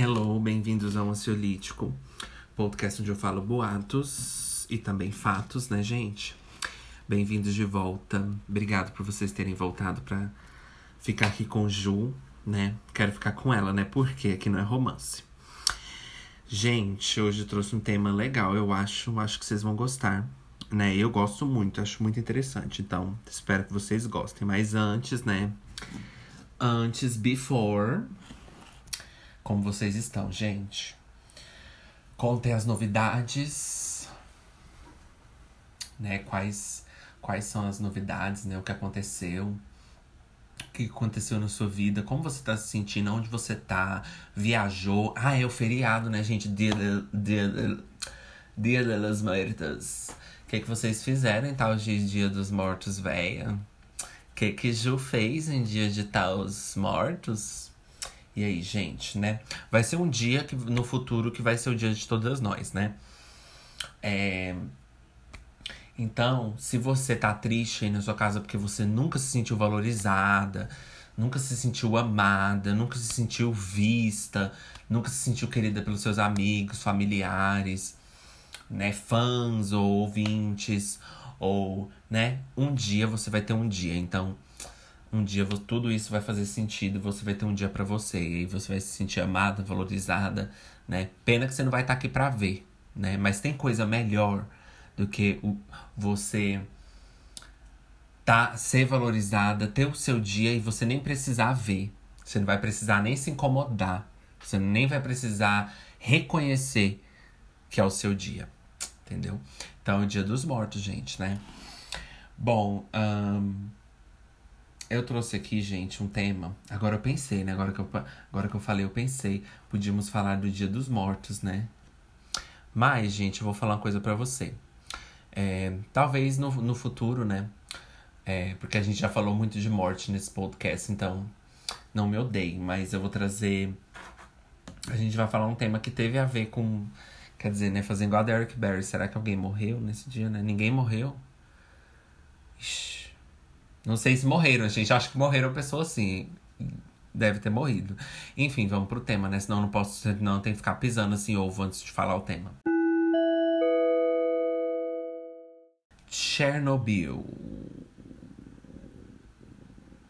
Hello, bem-vindos ao Ansiolítico, podcast onde eu falo boatos e também fatos, né, gente? Bem-vindos de volta. Obrigado por vocês terem voltado pra ficar aqui com Ju, né? Quero ficar com ela, né? Porque aqui não é romance. Gente, hoje trouxe um tema legal, eu acho, acho que vocês vão gostar, né? Eu gosto muito, acho muito interessante, então espero que vocês gostem. Mas antes, né? Antes, before, como vocês estão, gente? Contem as novidades, né? Quais, quais são as novidades, né? O que aconteceu, o que aconteceu na sua vida, como você tá se sentindo, onde você tá, viajou. Ah, é o feriado, né, gente? Dia, dia, dia das Mortas. O que, que vocês fizeram em tal dia, dia dos mortos, véia? O que, que Ju fez em dia de tal os mortos? E aí, gente, né? Vai ser um dia que, no futuro que vai ser o dia de todas nós, né? É... Então, se você tá triste aí na sua casa porque você nunca se sentiu valorizada, nunca se sentiu amada, nunca se sentiu vista, nunca se sentiu querida pelos seus amigos, familiares, né, fãs ou ouvintes, ou, né, um dia você vai ter um dia. Então, um dia tudo isso vai fazer sentido, você vai ter um dia para você e você vai se sentir amada, valorizada, né? Pena que você não vai estar tá aqui para ver, né? Mas tem coisa melhor do que o, você tá ser valorizada, ter o seu dia e você nem precisar ver. Você não vai precisar nem se incomodar. Você nem vai precisar reconhecer que é o seu dia. Entendeu? Então é o dia dos mortos, gente, né? Bom, um, eu trouxe aqui, gente, um tema. Agora eu pensei, né? Agora que eu, agora que eu falei, eu pensei. Podíamos falar do Dia dos Mortos, né? Mas, gente, eu vou falar uma coisa para você. É, talvez no, no futuro, né? É, porque a gente já falou muito de morte nesse podcast, então não me odeie. Mas eu vou trazer. A gente vai falar um tema que teve a ver com. Quer dizer, né? Fazendo igual a Derek Barry. Será que alguém morreu nesse dia, né? Ninguém morreu? Ixi. Não sei se morreram, gente acha que morreram pessoas assim. Deve ter morrido. Enfim, vamos pro tema, né? Senão não posso, não tem que ficar pisando assim ovo antes de falar o tema. Chernobyl.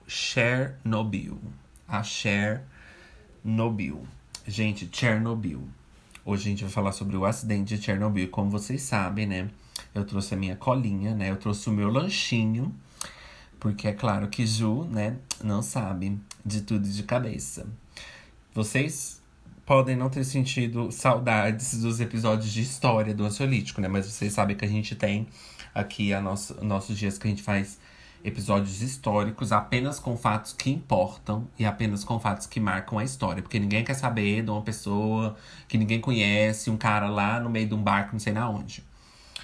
Chernobyl. A Chernobyl. Gente, Chernobyl. Hoje a gente vai falar sobre o acidente de Chernobyl. Como vocês sabem, né? Eu trouxe a minha colinha, né? Eu trouxe o meu lanchinho porque é claro que Ju, né, não sabe de tudo de cabeça. Vocês podem não ter sentido saudades dos episódios de história do ansiolítico, né? Mas vocês sabem que a gente tem aqui a nosso, nossos dias que a gente faz episódios históricos apenas com fatos que importam e apenas com fatos que marcam a história. Porque ninguém quer saber de uma pessoa que ninguém conhece, um cara lá no meio de um barco, não sei na onde.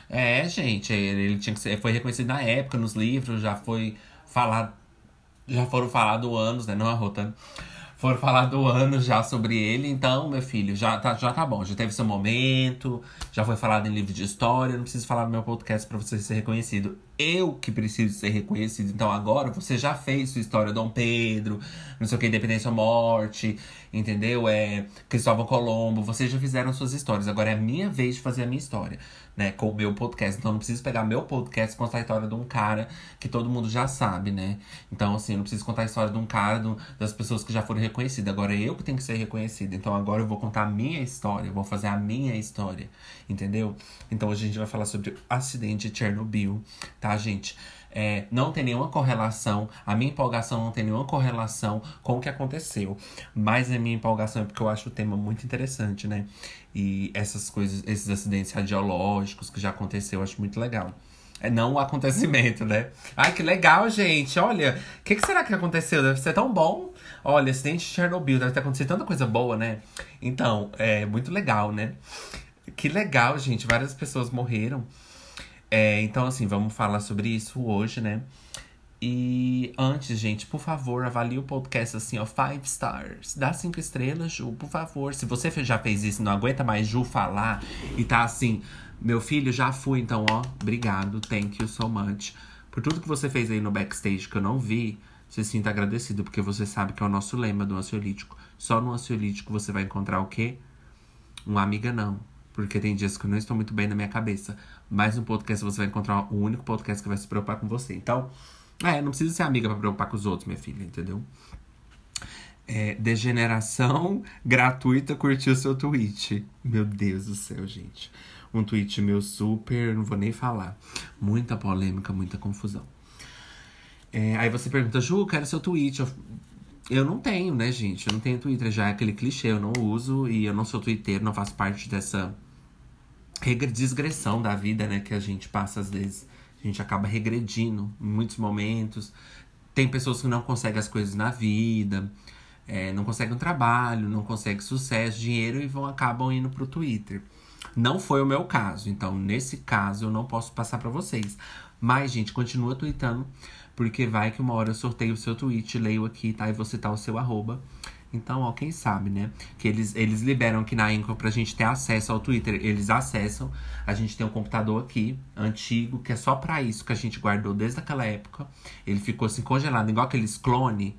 É, gente, ele, ele tinha que ser, foi reconhecido na época, nos livros, já foi falado. Já foram falados anos, né? Não a Rota. Foram falado anos já sobre ele, então, meu filho, já tá, já tá bom, já teve seu momento, já foi falado em livro de história, não preciso falar no meu podcast para você ser reconhecido. Eu que preciso ser reconhecido, então agora você já fez sua história Dom Pedro, não sei o que, Independência ou Morte, entendeu? É Cristóvão Colombo, vocês já fizeram suas histórias, agora é a minha vez de fazer a minha história né, com o meu podcast. Então eu não preciso pegar meu podcast e contar a história de um cara que todo mundo já sabe, né? Então, assim, eu não preciso contar a história de um cara, do, das pessoas que já foram reconhecidas. Agora é eu que tenho que ser reconhecido. Então agora eu vou contar a minha história, eu vou fazer a minha história, entendeu? Então hoje a gente vai falar sobre o acidente de Chernobyl, tá, gente? É, não tem nenhuma correlação, a minha empolgação não tem nenhuma correlação com o que aconteceu. Mas a minha empolgação é porque eu acho o tema muito interessante, né? E essas coisas, esses acidentes radiológicos que já aconteceu, eu acho muito legal. É não o acontecimento, né? Ai, que legal, gente. Olha, o que, que, será que aconteceu? Deve ser tão bom. Olha, acidente de Chernobyl, deve ter acontecido tanta coisa boa, né? Então, é muito legal, né? Que legal, gente. Várias pessoas morreram. É, então, assim, vamos falar sobre isso hoje, né? E antes, gente, por favor, avalie o podcast assim, ó, five stars. Dá cinco estrelas, Ju, por favor. Se você já fez isso, não aguenta mais Ju falar e tá assim, meu filho, já fui, então, ó, obrigado, thank you so much. Por tudo que você fez aí no backstage que eu não vi, se sinta agradecido, porque você sabe que é o nosso lema do ansiolítico. Só no ansiolítico você vai encontrar o quê? Uma amiga não. Porque tem dias que eu não estou muito bem na minha cabeça. Mas no podcast você vai encontrar o único podcast que vai se preocupar com você. Então, é, não precisa ser amiga para preocupar com os outros, minha filha, entendeu? É, degeneração gratuita curtiu seu tweet. Meu Deus do céu, gente. Um tweet meu super, não vou nem falar. Muita polêmica, muita confusão. É, aí você pergunta, Ju, quero seu tweet. Eu, eu não tenho, né, gente? Eu não tenho Twitter, já é aquele clichê, eu não uso e eu não sou Twitter, não faço parte dessa desgressão da vida, né, que a gente passa às vezes. A gente acaba regredindo em muitos momentos. Tem pessoas que não conseguem as coisas na vida, é, não conseguem um trabalho, não conseguem sucesso, dinheiro e vão acabam indo pro Twitter. Não foi o meu caso, então nesse caso eu não posso passar para vocês. Mas, gente, continua tweetando porque vai que uma hora eu sorteio o seu tweet, leio aqui, tá? E você tá o seu arroba. Então, ó, quem sabe, né? Que eles, eles liberam aqui na Anchor pra gente ter acesso ao Twitter. Eles acessam. A gente tem um computador aqui, antigo, que é só pra isso que a gente guardou desde aquela época. Ele ficou assim congelado, igual aqueles clone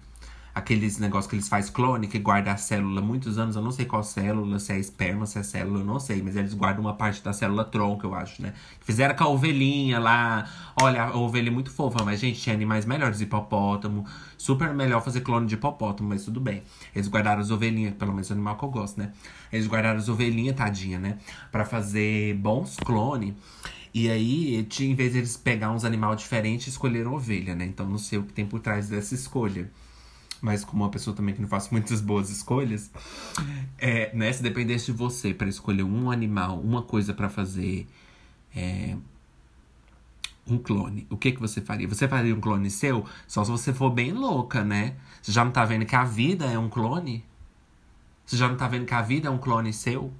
aqueles negócios que eles fazem clone, que guarda a célula muitos anos, eu não sei qual célula, se é esperma, se é célula, eu não sei, mas eles guardam uma parte da célula tronco, eu acho, né? Fizeram com a ovelhinha lá. Olha, a ovelha é muito fofa, mas, gente, tinha animais melhores, hipopótamo. Super melhor fazer clone de hipopótamo, mas tudo bem. Eles guardaram as ovelhinhas, pelo menos o animal que eu gosto, né? Eles guardaram as ovelhinhas, tadinha, né? Pra fazer bons clones. E aí, em vez de eles pegar uns animais diferentes, escolheram ovelha, né? Então não sei o que tem por trás dessa escolha mas como uma pessoa também que não faz muitas boas escolhas, é, né, se dependesse de você para escolher um animal, uma coisa para fazer é, um clone, o que que você faria? Você faria um clone seu? Só se você for bem louca, né? Você já não tá vendo que a vida é um clone? Você já não tá vendo que a vida é um clone seu?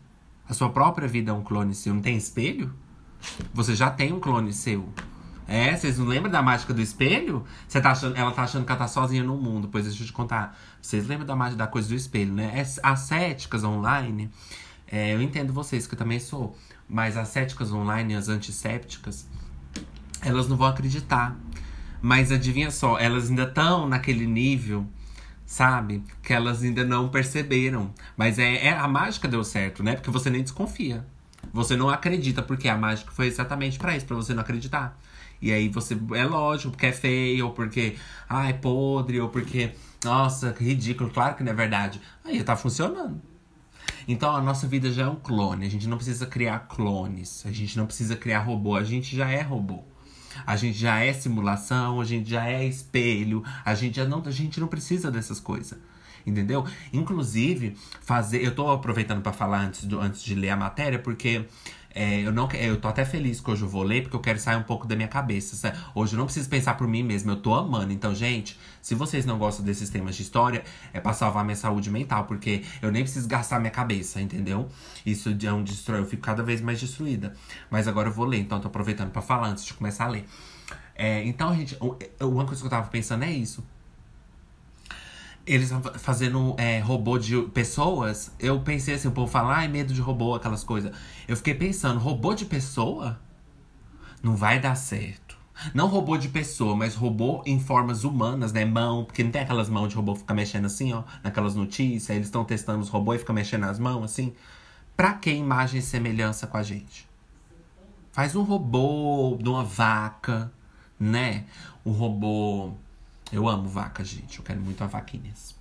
A sua própria vida é um clone seu. Não tem espelho? Você já tem um clone seu. É, vocês não lembram da mágica do espelho? Você tá achando, ela tá achando que ela tá sozinha no mundo. Pois deixa eu te contar. Vocês lembram da mágica da coisa do espelho, né? As céticas online, é, eu entendo vocês que eu também sou. Mas as céticas online, as antissépticas, elas não vão acreditar. Mas adivinha só, elas ainda estão naquele nível, sabe? Que elas ainda não perceberam. Mas é, é a mágica deu certo, né? Porque você nem desconfia. Você não acredita, porque a mágica foi exatamente para isso, para você não acreditar. E aí você. É lógico, porque é feio, ou porque. Ah, é podre, ou porque. Nossa, que ridículo. Claro que não é verdade. Aí tá funcionando. Então a nossa vida já é um clone. A gente não precisa criar clones. A gente não precisa criar robô. A gente já é robô. A gente já é simulação, a gente já é espelho, a gente já não, a gente não precisa dessas coisas. Entendeu? Inclusive, fazer. Eu tô aproveitando para falar antes, do, antes de ler a matéria, porque é, eu, não, eu tô até feliz que hoje eu vou ler, porque eu quero sair um pouco da minha cabeça. Hoje eu não preciso pensar por mim mesmo, eu tô amando. Então, gente, se vocês não gostam desses temas de história, é pra salvar minha saúde mental, porque eu nem preciso gastar minha cabeça, entendeu? Isso é um destrói, eu fico cada vez mais destruída. Mas agora eu vou ler, então tô aproveitando para falar antes de começar a ler. É, então, gente, uma coisa que eu tava pensando é isso eles fazendo é, robô de pessoas, eu pensei assim, o povo fala, ai, medo de robô, aquelas coisas. Eu fiquei pensando, robô de pessoa? Não vai dar certo. Não robô de pessoa, mas robô em formas humanas, né? Mão, porque não tem aquelas mãos de robô que fica mexendo assim, ó, naquelas notícias. Eles estão testando os robôs e fica mexendo as mãos assim. Pra que imagem e semelhança com a gente? Faz um robô de uma vaca, né? Um robô eu amo vaca, gente. Eu quero muito a vaquinhas.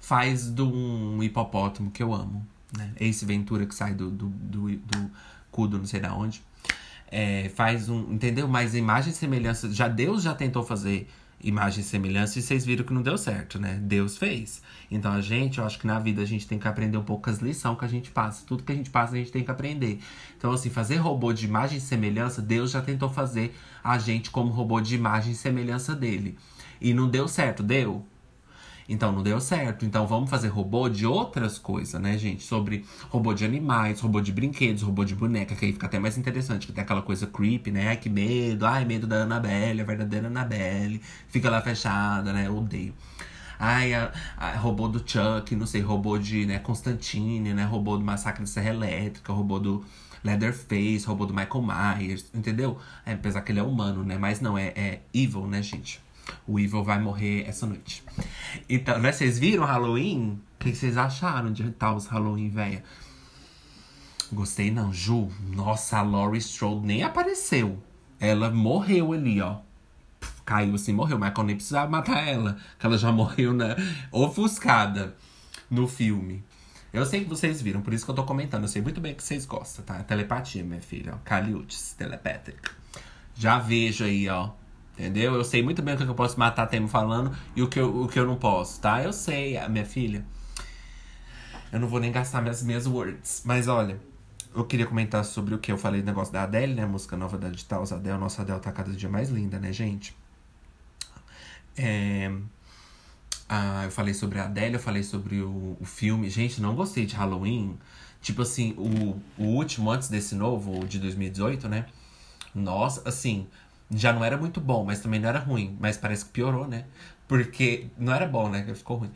Faz de um hipopótamo que eu amo. Né? Esse Ventura que sai do, do, do, do cu do não sei da onde. É, faz um. Entendeu? Mas imagem e semelhança. Já Deus já tentou fazer imagem e semelhança e vocês viram que não deu certo, né? Deus fez. Então a gente, eu acho que na vida a gente tem que aprender um pouco as lições que a gente passa. Tudo que a gente passa a gente tem que aprender. Então, assim, fazer robô de imagem e semelhança, Deus já tentou fazer a gente como robô de imagem e semelhança dele. E não deu certo, deu? Então não deu certo. Então vamos fazer robô de outras coisas, né, gente? Sobre robô de animais, robô de brinquedos, robô de boneca, que aí fica até mais interessante, que tem aquela coisa creepy, né? Ai, que medo, ai, medo da Annabelle, a verdadeira Annabelle. Fica lá fechada, né? Eu odeio. Ai, a, a, robô do Chuck, não sei, robô de né, Constantine, né? Robô do Massacre da Serra Elétrica, robô do Leatherface, robô do Michael Myers, entendeu? É, apesar que ele é humano, né? Mas não, é, é evil, né, gente? O Evil vai morrer essa noite. Então, né, vocês viram Halloween? O que vocês acharam de tal os Halloween, velha? Gostei não, Ju. Nossa, a Laurie Strode nem apareceu. Ela morreu ali, ó. Caiu assim, morreu. Michael nem precisava matar ela. Que ela já morreu, né? Ofuscada no filme. Eu sei que vocês viram, por isso que eu tô comentando. Eu sei muito bem que vocês gostam, tá? Telepatia, minha filha. Caliutes, telepática. Já vejo aí, ó. Entendeu? Eu sei muito bem o que eu posso matar tempo falando e o que, eu, o que eu não posso, tá? Eu sei, minha filha. Eu não vou nem gastar minhas minhas words. Mas olha, eu queria comentar sobre o que eu falei do negócio da Adele, né? Música nova da Digital Adele. Nossa Adele tá cada dia mais linda, né, gente? É... Ah, eu falei sobre a Adele, eu falei sobre o, o filme. Gente, não gostei de Halloween. Tipo assim, o, o último antes desse novo, de 2018, né? Nossa, assim, já não era muito bom, mas também não era ruim. Mas parece que piorou, né? Porque não era bom, né? Ficou ruim.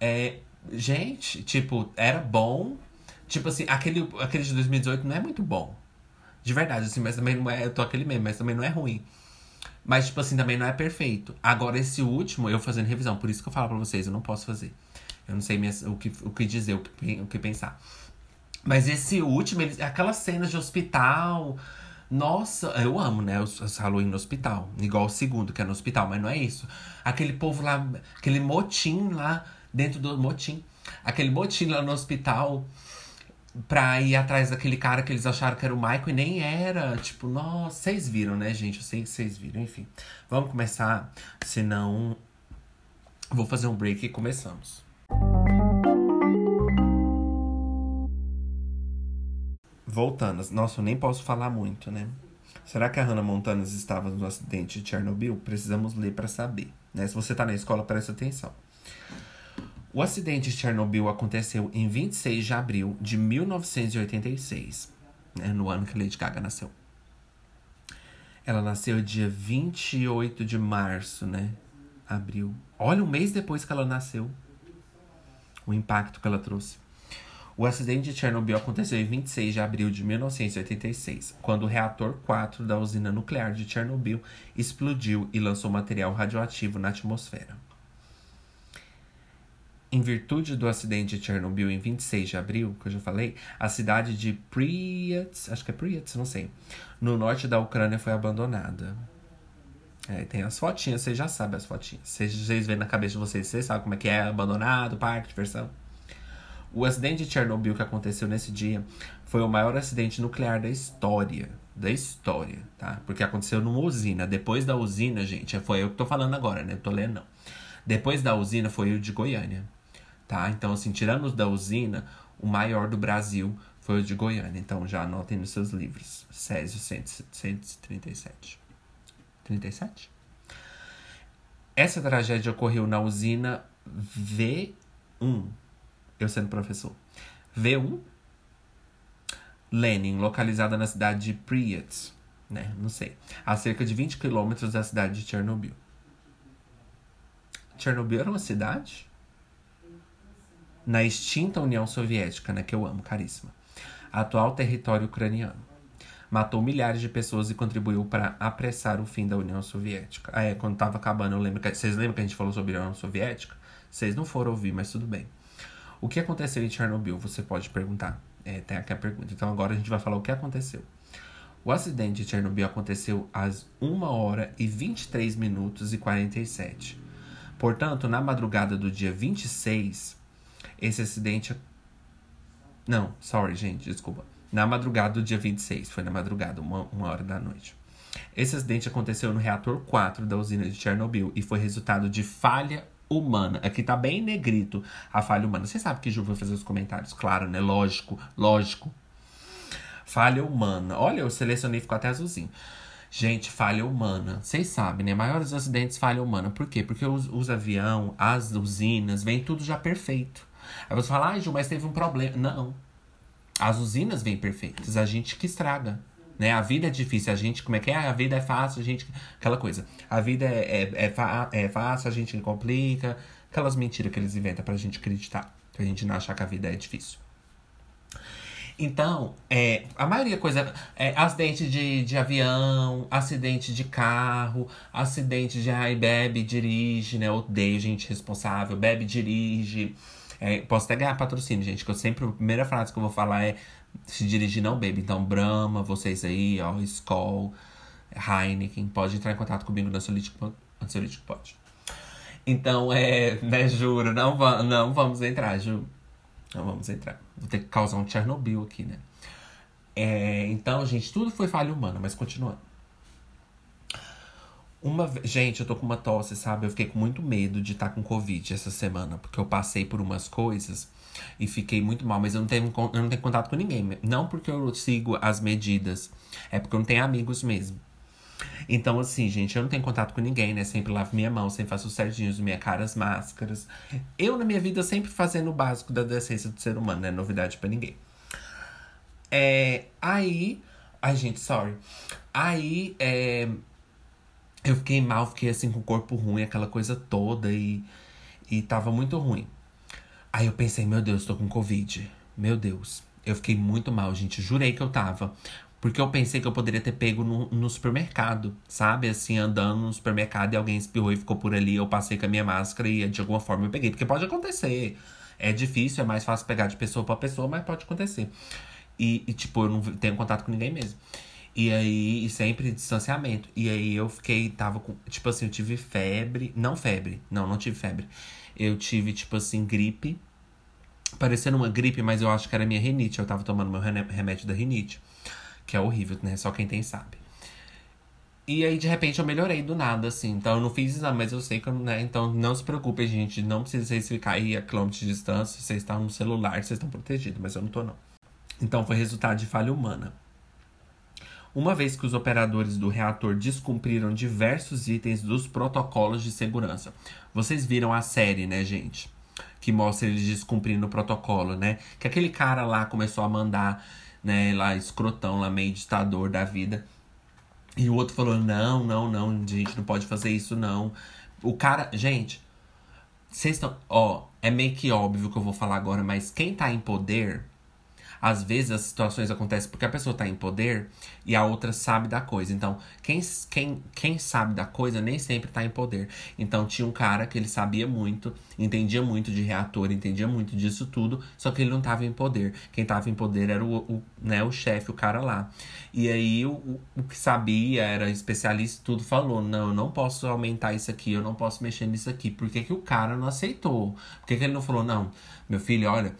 É, gente, tipo, era bom. Tipo assim, aquele, aquele de 2018 não é muito bom. De verdade, assim, mas também não é. Eu tô aquele mesmo, mas também não é ruim. Mas, tipo assim, também não é perfeito. Agora, esse último, eu fazendo revisão, por isso que eu falo pra vocês, eu não posso fazer. Eu não sei o, que, o que dizer, o que, o que pensar. Mas esse último, ele, aquelas cenas de hospital. Nossa, eu amo, né? Os, os Halloween no hospital. Igual o segundo, que é no hospital, mas não é isso. Aquele povo lá, aquele motim lá dentro do motim. Aquele motim lá no hospital pra ir atrás daquele cara que eles acharam que era o Michael e nem era. Tipo, nossa, vocês viram, né, gente? Eu sei que vocês viram, enfim. Vamos começar, senão vou fazer um break e começamos. Voltando, nossa, eu nem posso falar muito, né? Será que a Hannah Montana estava no acidente de Chernobyl? Precisamos ler para saber. Né? Se você está na escola, preste atenção. O acidente de Chernobyl aconteceu em 26 de abril de 1986, né, no ano que Lady Gaga nasceu. Ela nasceu dia 28 de março, né? Abril. Olha, um mês depois que ela nasceu. O impacto que ela trouxe. O acidente de Chernobyl aconteceu em 26 de abril de 1986, quando o reator 4 da usina nuclear de Chernobyl explodiu e lançou material radioativo na atmosfera. Em virtude do acidente de Chernobyl em 26 de abril, que eu já falei, a cidade de Pripyat, acho que é Pripyat, não sei, no norte da Ucrânia foi abandonada. É, tem as fotinhas, vocês já sabem as fotinhas. Vocês, vocês veem na cabeça de vocês, vocês sabem como é que é abandonado, parque, diversão. O acidente de Chernobyl que aconteceu nesse dia foi o maior acidente nuclear da história. Da história, tá? Porque aconteceu numa usina. Depois da usina, gente, foi eu que tô falando agora, né? Eu tô lendo, não. Depois da usina foi o de Goiânia tá? Então, assim, tirando os da usina, o maior do Brasil foi o de Goiânia. Então, já anotem nos seus livros. Césio 137. 37? Essa tragédia ocorreu na usina V1. Eu sendo professor. V1 Lenin, localizada na cidade de Pripyat, né? Não sei. A cerca de 20 quilômetros da cidade de Chernobyl. Chernobyl era uma cidade? na extinta União Soviética, né, que eu amo, caríssima, atual território ucraniano. Matou milhares de pessoas e contribuiu para apressar o fim da União Soviética. Ah, é, quando estava acabando, eu lembro que, vocês lembram que a gente falou sobre a União Soviética? Vocês não foram ouvir, mas tudo bem. O que aconteceu em Chernobyl? Você pode perguntar. É, tem aqui a pergunta. Então agora a gente vai falar o que aconteceu. O acidente de Chernobyl aconteceu às 1 hora e 23 minutos e 47. Portanto, na madrugada do dia 26, esse acidente. Não, sorry, gente, desculpa. Na madrugada do dia 26, foi na madrugada, uma, uma hora da noite. Esse acidente aconteceu no reator 4 da usina de Chernobyl e foi resultado de falha humana. Aqui tá bem negrito a falha humana. Você sabe que Ju vai fazer os comentários, claro, né? Lógico, lógico. Falha humana. Olha, eu selecionei, ficou até azulzinho. Gente, falha humana. Vocês sabem, né? Maiores acidentes, falha humana. Por quê? Porque os, os aviões, as usinas, vem tudo já perfeito. Aí você fala, ah, Ju, mas teve um problema. Não. As usinas vêm perfeitas, a gente que estraga. Né? A vida é difícil, a gente, como é que é? A vida é fácil, a gente. Aquela coisa. A vida é, é, é, é fácil, a gente complica. Aquelas mentiras que eles inventam pra gente acreditar. Pra gente não achar que a vida é difícil. Então, é, a maioria coisa é acidente de, de avião, acidente de carro, acidente de ai, bebe, dirige, né? Odeio gente responsável, bebe, dirige. É, posso até ganhar patrocínio, gente, que eu sempre, a primeira frase que eu vou falar é se dirigir não bebe. Então, Brahma, vocês aí, ó, Skoll, Heineken, pode entrar em contato comigo no Ansiolítico, Ansiolítico pode. Então, é, né, juro, não, não vamos entrar, juro. Não vamos entrar. Vou ter que causar um Chernobyl aqui, né? É, então, gente, tudo foi falha humana, mas continuando. Uma Gente, eu tô com uma tosse, sabe? Eu fiquei com muito medo de estar tá com Covid essa semana, porque eu passei por umas coisas e fiquei muito mal, mas eu não tenho, eu não tenho contato com ninguém. Não porque eu sigo as medidas, é porque eu não tenho amigos mesmo. Então, assim, gente, eu não tenho contato com ninguém, né? Sempre lavo minha mão, sempre faço certinhos, minha cara, as máscaras. Eu, na minha vida, sempre fazendo o básico da decência do ser humano, né? Novidade para ninguém. É, aí. Ai, gente, sorry. Aí, é, eu fiquei mal, fiquei assim com o corpo ruim, aquela coisa toda, e, e tava muito ruim. Aí eu pensei, meu Deus, tô com Covid. Meu Deus. Eu fiquei muito mal, gente. Jurei que eu tava. Porque eu pensei que eu poderia ter pego no, no, supermercado, sabe? Assim, andando no supermercado e alguém espirrou e ficou por ali. Eu passei com a minha máscara e de alguma forma eu peguei. Porque pode acontecer. É difícil, é mais fácil pegar de pessoa para pessoa, mas pode acontecer. E, e, tipo, eu não tenho contato com ninguém mesmo. E aí, e sempre distanciamento. E aí eu fiquei, tava com. Tipo assim, eu tive febre. Não febre. Não, não tive febre. Eu tive, tipo assim, gripe. Parecendo uma gripe, mas eu acho que era minha rinite. Eu tava tomando meu remédio da rinite que é horrível, né? Só quem tem sabe. E aí, de repente, eu melhorei do nada, assim. Então, eu não fiz exame, mas eu sei que, né? Então, não se preocupem, gente. Não precisa vocês ficar aí a quilômetros de distância. Vocês estão no celular, vocês estão protegidos. Mas eu não tô, não. Então, foi resultado de falha humana. Uma vez que os operadores do reator descumpriram diversos itens dos protocolos de segurança. Vocês viram a série, né, gente? Que mostra eles descumprindo o protocolo, né? Que aquele cara lá começou a mandar né, lá escrotão, lá meio ditador da vida. E o outro falou: não, não, não, gente, não pode fazer isso, não. O cara, gente, vocês estão. Ó, é meio que óbvio que eu vou falar agora, mas quem tá em poder às vezes as situações acontecem porque a pessoa tá em poder e a outra sabe da coisa. Então, quem, quem, quem sabe da coisa nem sempre tá em poder. Então, tinha um cara que ele sabia muito, entendia muito de reator, entendia muito disso tudo, só que ele não tava em poder. Quem tava em poder era o, o né, o chefe, o cara lá. E aí, o, o que sabia, era especialista tudo, falou: não, eu não posso aumentar isso aqui, eu não posso mexer nisso aqui. Por que, que o cara não aceitou? Por que, que ele não falou: não, meu filho, olha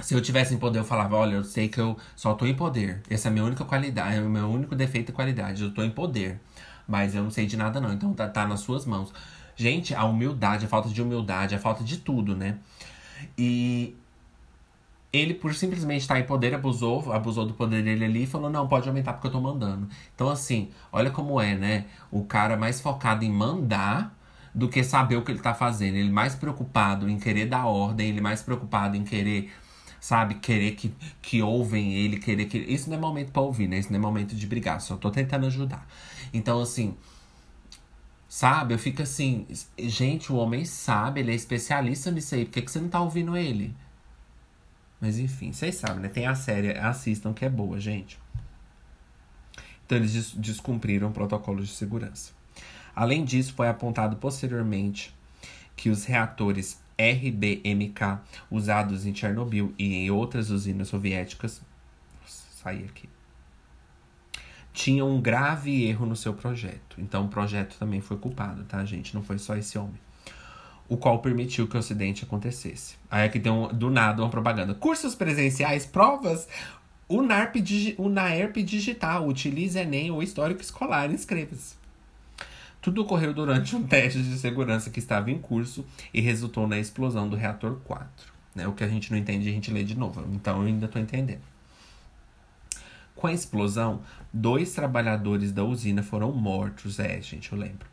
se eu tivesse em poder, eu falava: olha, eu sei que eu só tô em poder. Essa é a minha única qualidade, é o meu único defeito e qualidade. Eu tô em poder. Mas eu não sei de nada, não. Então tá, tá nas suas mãos. Gente, a humildade, a falta de humildade, a falta de tudo, né? E ele, por simplesmente estar em poder, abusou, abusou do poder dele ali e falou: não, pode aumentar porque eu tô mandando. Então, assim, olha como é, né? O cara mais focado em mandar do que saber o que ele tá fazendo. Ele mais preocupado em querer dar ordem, ele mais preocupado em querer sabe? Querer que, que ouvem ele, querer que. Isso não é momento pra ouvir, né? Isso não é momento de brigar, só tô tentando ajudar. Então, assim. Sabe? Eu fico assim. Gente, o homem sabe, ele é especialista nisso aí. Por que, que você não tá ouvindo ele? Mas enfim, vocês sabem, né? Tem a série, assistam que é boa, gente. Então eles des descumpriram protocolos de segurança. Além disso, foi apontado posteriormente que os reatores RBMK usados em Chernobyl e em outras usinas soviéticas. Nossa, saí aqui. Tinha um grave erro no seu projeto. Então o projeto também foi culpado, tá, gente? Não foi só esse homem. O qual permitiu que o acidente acontecesse. Aí aqui tem um, do nada uma propaganda. Cursos presenciais, provas. O NARP, o NAERP digital. Utilize Enem ou histórico escolar. Inscreva-se. Tudo ocorreu durante um teste de segurança que estava em curso e resultou na explosão do reator 4. Né? O que a gente não entende, a gente lê de novo. Então eu ainda estou entendendo. Com a explosão, dois trabalhadores da usina foram mortos. É, gente, eu lembro.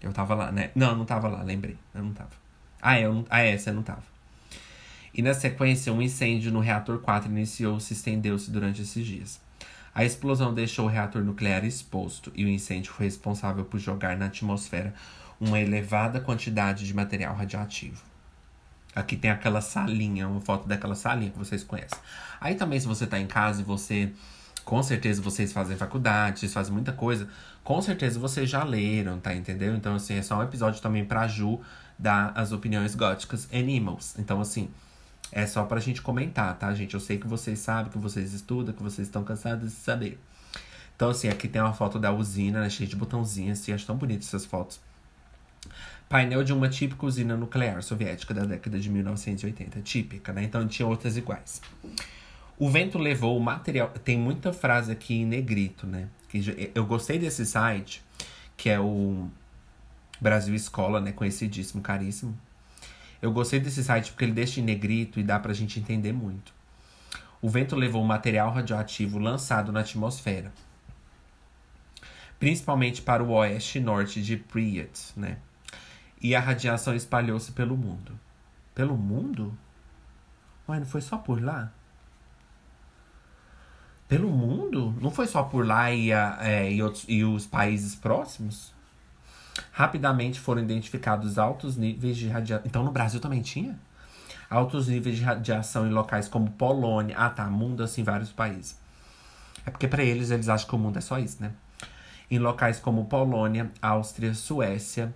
Eu tava lá, né? Não, eu não tava lá, lembrei. Eu não tava. Ah, eu não... ah é, você não tava. E na sequência, um incêndio no reator 4 iniciou-se e estendeu-se durante esses dias. A explosão deixou o reator nuclear exposto e o incêndio foi responsável por jogar na atmosfera uma elevada quantidade de material radioativo. Aqui tem aquela salinha, uma foto daquela salinha que vocês conhecem. Aí também, se você tá em casa e você. Com certeza vocês fazem faculdade, vocês fazem muita coisa. Com certeza vocês já leram, tá? Entendeu? Então, assim, é só um episódio também pra Ju dar as opiniões góticas Animals. Então, assim, é só pra gente comentar, tá, gente? Eu sei que vocês sabem, que vocês estudam, que vocês estão cansados de saber. Então, assim, aqui tem uma foto da usina, né, cheia de botãozinho, assim, acho tão bonito essas fotos. Painel de uma típica usina nuclear soviética da década de 1980. Típica, né? Então tinha outras iguais. O vento levou o material. Tem muita frase aqui em negrito, né? Que eu gostei desse site, que é o Brasil Escola, né? Conhecidíssimo, caríssimo. Eu gostei desse site porque ele deixa em negrito e dá pra gente entender muito. O vento levou material radioativo lançado na atmosfera, principalmente para o oeste e norte de Pripyat, né? E a radiação espalhou-se pelo mundo. Pelo mundo? Ué, não foi só por lá? Pelo mundo? Não foi só por lá e, a, é, e, outros, e os países próximos? Rapidamente foram identificados altos níveis de radiação. Então no Brasil também tinha? Altos níveis de radiação em locais como Polônia. Ah, tá. Mundo assim, vários países. É porque para eles, eles acham que o mundo é só isso, né? Em locais como Polônia, Áustria, Suécia,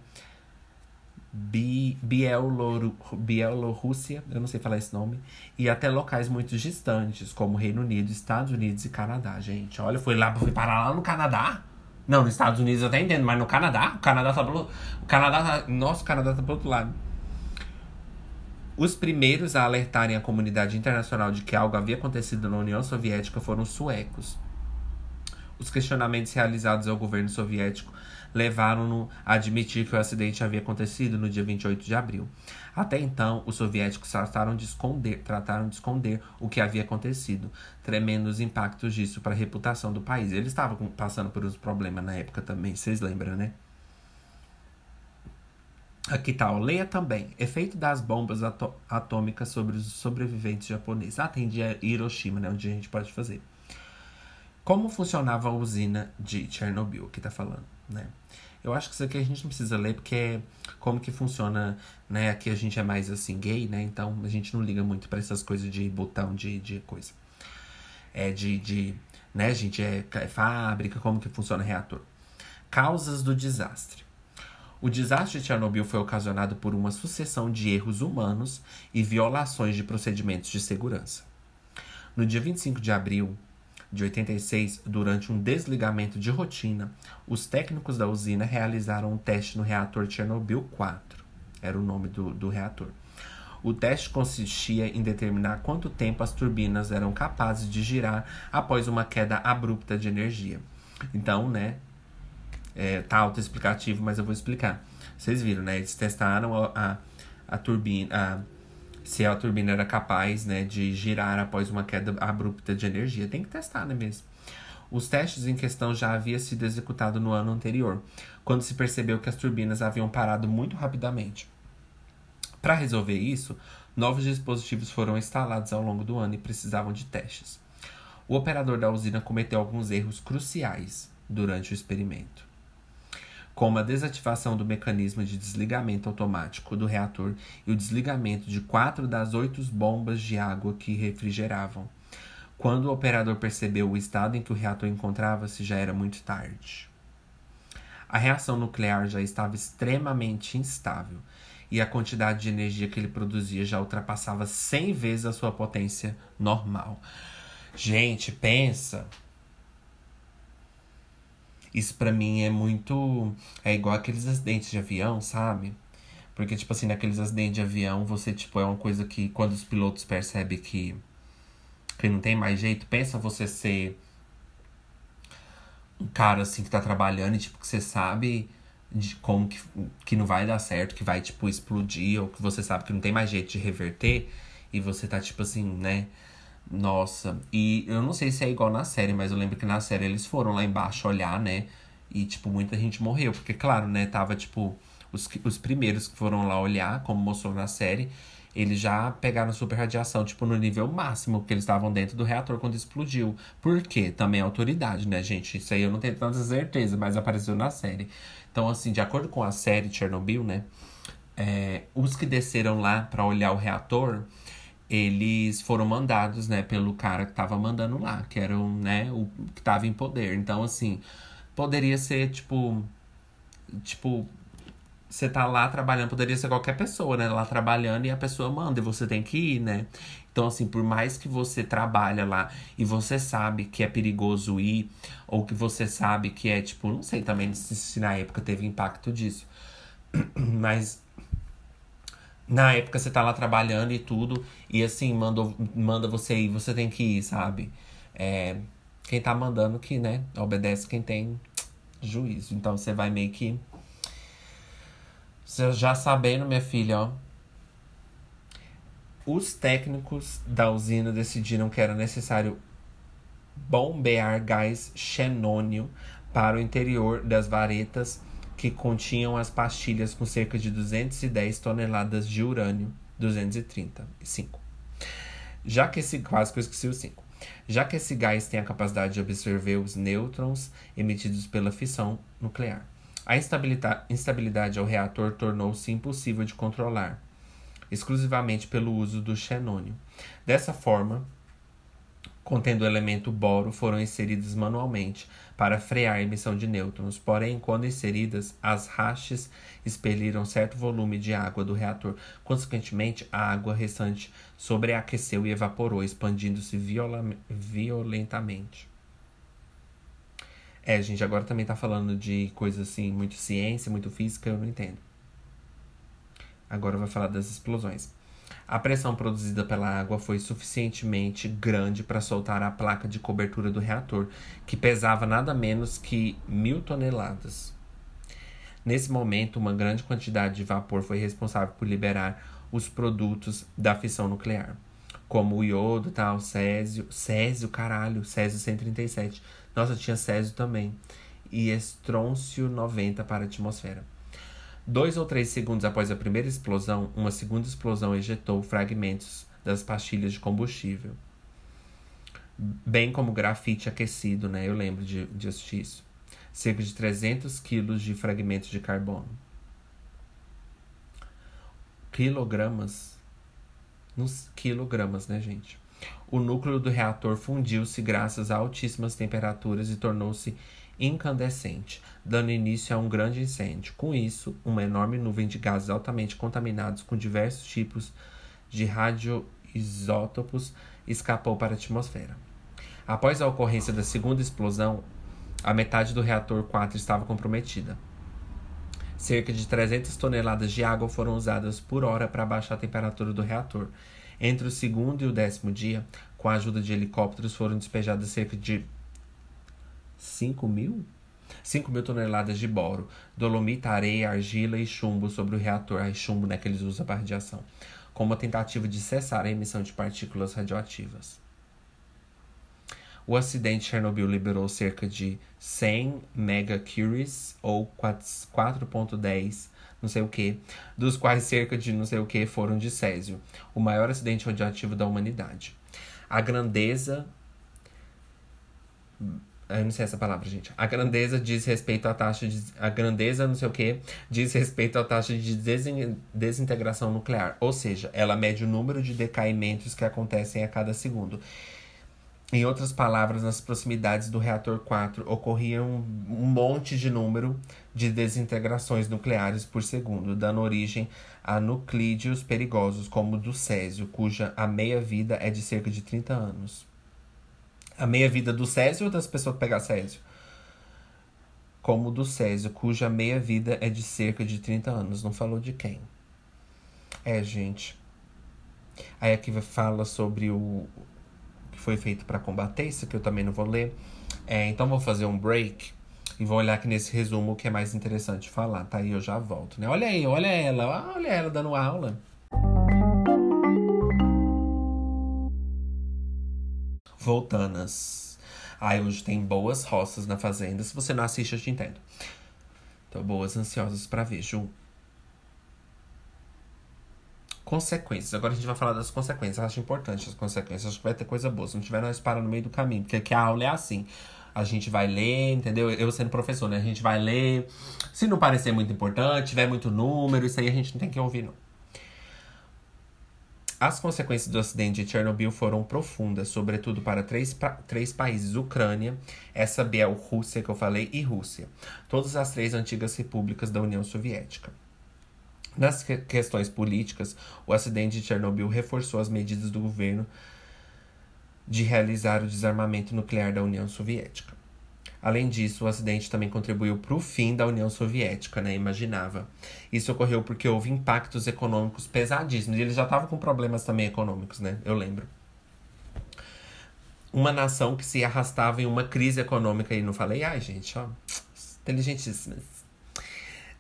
Bi Bielorrússia, eu não sei falar esse nome, e até locais muito distantes, como Reino Unido, Estados Unidos e Canadá, gente. Olha, foi lá, foi parar lá no Canadá. Não, nos Estados Unidos eu até entendo, mas no Canadá, o Canadá tá pelo. O Canadá tá. Nossa, o Canadá tá pro outro lado. Os primeiros a alertarem a comunidade internacional de que algo havia acontecido na União Soviética foram os suecos. Os questionamentos realizados ao governo soviético levaram-no a admitir que o acidente havia acontecido no dia 28 de abril. Até então, os soviéticos trataram de esconder, trataram de esconder o que havia acontecido, tremendo os impactos disso para a reputação do país. Eles estavam passando por uns problemas na época também, vocês lembram, né? Aqui tá, ó, leia também. Efeito das bombas atômicas sobre os sobreviventes japoneses. Ah, tem Hiroshima, né? Onde a gente pode fazer. Como funcionava a usina de Chernobyl, que tá falando, né? Eu acho que isso aqui a gente não precisa ler, porque é como que funciona, né? Aqui a gente é mais assim, gay, né? Então a gente não liga muito para essas coisas de botão de, de coisa. É de, de. Né, gente é, é fábrica, como que funciona reator. Causas do desastre. O desastre de Chernobyl foi ocasionado por uma sucessão de erros humanos e violações de procedimentos de segurança. No dia 25 de abril, de 86, durante um desligamento de rotina, os técnicos da usina realizaram um teste no reator Chernobyl 4. Era o nome do, do reator. O teste consistia em determinar quanto tempo as turbinas eram capazes de girar após uma queda abrupta de energia. Então, né, é, tá autoexplicativo, mas eu vou explicar. Vocês viram, né? Eles testaram a, a, a turbina, a, se a turbina era capaz né, de girar após uma queda abrupta de energia. Tem que testar, né mesmo? Os testes em questão já haviam sido executados no ano anterior, quando se percebeu que as turbinas haviam parado muito rapidamente. Para resolver isso, novos dispositivos foram instalados ao longo do ano e precisavam de testes. O operador da usina cometeu alguns erros cruciais durante o experimento como a desativação do mecanismo de desligamento automático do reator e o desligamento de quatro das oito bombas de água que refrigeravam. Quando o operador percebeu o estado em que o reator encontrava-se, já era muito tarde. A reação nuclear já estava extremamente instável e a quantidade de energia que ele produzia já ultrapassava 100 vezes a sua potência normal. Gente, pensa isso para mim é muito. É igual aqueles acidentes de avião, sabe? Porque, tipo assim, naqueles acidentes de avião, você, tipo, é uma coisa que quando os pilotos percebem que, que não tem mais jeito, pensa você ser um cara, assim, que tá trabalhando e, tipo, que você sabe de como que, que não vai dar certo, que vai, tipo, explodir, ou que você sabe que não tem mais jeito de reverter, e você tá, tipo assim, né? Nossa, e eu não sei se é igual na série, mas eu lembro que na série eles foram lá embaixo olhar, né? E, tipo, muita gente morreu. Porque, claro, né? Tava, tipo, os, os primeiros que foram lá olhar, como mostrou na série, eles já pegaram super radiação, tipo, no nível máximo, porque eles estavam dentro do reator quando explodiu. Por quê? Também é autoridade, né, gente? Isso aí eu não tenho tanta certeza, mas apareceu na série. Então, assim, de acordo com a série Chernobyl, né? é, os que desceram lá para olhar o reator, eles foram mandados, né, pelo cara que tava mandando lá, que era né, o que tava em poder. Então, assim, poderia ser, tipo, tipo, você tá lá trabalhando, poderia ser qualquer pessoa, né, lá trabalhando e a pessoa manda e você tem que ir, né. Então, assim, por mais que você trabalha lá e você sabe que é perigoso ir, ou que você sabe que é, tipo, não sei também se na época teve impacto disso, mas na época você tá lá trabalhando e tudo, e assim, mandou, manda você ir, você tem que ir, sabe? É, quem tá mandando que, né, obedece quem tem juízo. Então você vai meio que. Você já sabendo, minha filha, ó. Os técnicos da usina decidiram que era necessário bombear gás xenônio para o interior das varetas que continham as pastilhas com cerca de 210 toneladas de urânio 235. Já que esse quase que eu esqueci o 5. Já que esse gás tem a capacidade de absorver os nêutrons emitidos pela fissão nuclear. A instabilidade, instabilidade ao reator tornou-se impossível de controlar, exclusivamente pelo uso do xenônio. Dessa forma, contendo o elemento boro foram inseridas manualmente para frear a emissão de nêutrons, porém, quando inseridas, as rachas expeliram certo volume de água do reator. Consequentemente, a água restante sobreaqueceu e evaporou, expandindo-se violentamente. É, gente, agora também tá falando de coisa assim, muito ciência, muito física, eu não entendo. Agora vai falar das explosões. A pressão produzida pela água foi suficientemente grande para soltar a placa de cobertura do reator, que pesava nada menos que mil toneladas. Nesse momento, uma grande quantidade de vapor foi responsável por liberar os produtos da fissão nuclear, como o iodo, tal, césio, césio, caralho, césio 137. Nossa, tinha césio também. E estrôncio 90 para a atmosfera. Dois ou três segundos após a primeira explosão, uma segunda explosão ejetou fragmentos das pastilhas de combustível. Bem como grafite aquecido, né? Eu lembro de, de assistir isso. Cerca de 300 quilos de fragmentos de carbono. Quilogramas. Nos quilogramas, né, gente? O núcleo do reator fundiu-se graças a altíssimas temperaturas e tornou-se incandescente, dando início a um grande incêndio. Com isso, uma enorme nuvem de gases altamente contaminados com diversos tipos de radioisótopos escapou para a atmosfera. Após a ocorrência da segunda explosão, a metade do reator 4 estava comprometida. Cerca de 300 toneladas de água foram usadas por hora para baixar a temperatura do reator. Entre o segundo e o décimo dia, com a ajuda de helicópteros, foram despejadas cerca de 5 mil? 5 mil toneladas de boro, dolomita, areia, argila e chumbo sobre o reator. Aí, chumbo, né, que eles usam para radiação. Com uma tentativa de cessar a emissão de partículas radioativas. O acidente de Chernobyl liberou cerca de 100 megacuries, ou 4.10, não sei o que, dos quais cerca de não sei o que foram de césio, o maior acidente radioativo da humanidade. A grandeza eu não sei essa palavra, gente. A grandeza diz respeito à taxa de. A grandeza, não sei o que, diz respeito à taxa de desintegração nuclear. Ou seja, ela mede o número de decaimentos que acontecem a cada segundo. Em outras palavras, nas proximidades do reator 4 ocorriam um monte de número de desintegrações nucleares por segundo, dando origem a nuclídeos perigosos, como o do césio, cuja a meia-vida é de cerca de 30 anos a meia-vida do Césio ou das pessoas pegar Césio? Como do Césio, cuja meia-vida é de cerca de 30 anos. Não falou de quem. É, gente. Aí aqui fala sobre o que foi feito para combater isso, que eu também não vou ler. É, então vou fazer um break e vou olhar aqui nesse resumo o que é mais interessante falar, tá? E eu já volto, né? Olha aí, olha ela, olha ela dando aula. Voltanas. Ai, hoje tem boas roças na fazenda. Se você não assiste, eu te entendo. Tô boas ansiosas para ver, Ju. Consequências. Agora a gente vai falar das consequências. Acho importante as consequências. Acho que vai ter coisa boa. Se não tiver, nós para no meio do caminho. Porque aqui a aula é assim. A gente vai ler, entendeu? Eu sendo professor, né? A gente vai ler. Se não parecer muito importante, tiver muito número, isso aí a gente não tem que ouvir, não. As consequências do acidente de Chernobyl foram profundas, sobretudo para três, três países: Ucrânia, essa Bielorrússia que eu falei e Rússia, todas as três antigas repúblicas da União Soviética. Nas que questões políticas, o acidente de Chernobyl reforçou as medidas do governo de realizar o desarmamento nuclear da União Soviética. Além disso, o acidente também contribuiu para o fim da União Soviética, né? Imaginava. Isso ocorreu porque houve impactos econômicos pesadíssimos. E eles já estavam com problemas também econômicos, né? Eu lembro. Uma nação que se arrastava em uma crise econômica, e não falei, ai, gente, ó, inteligentíssimas.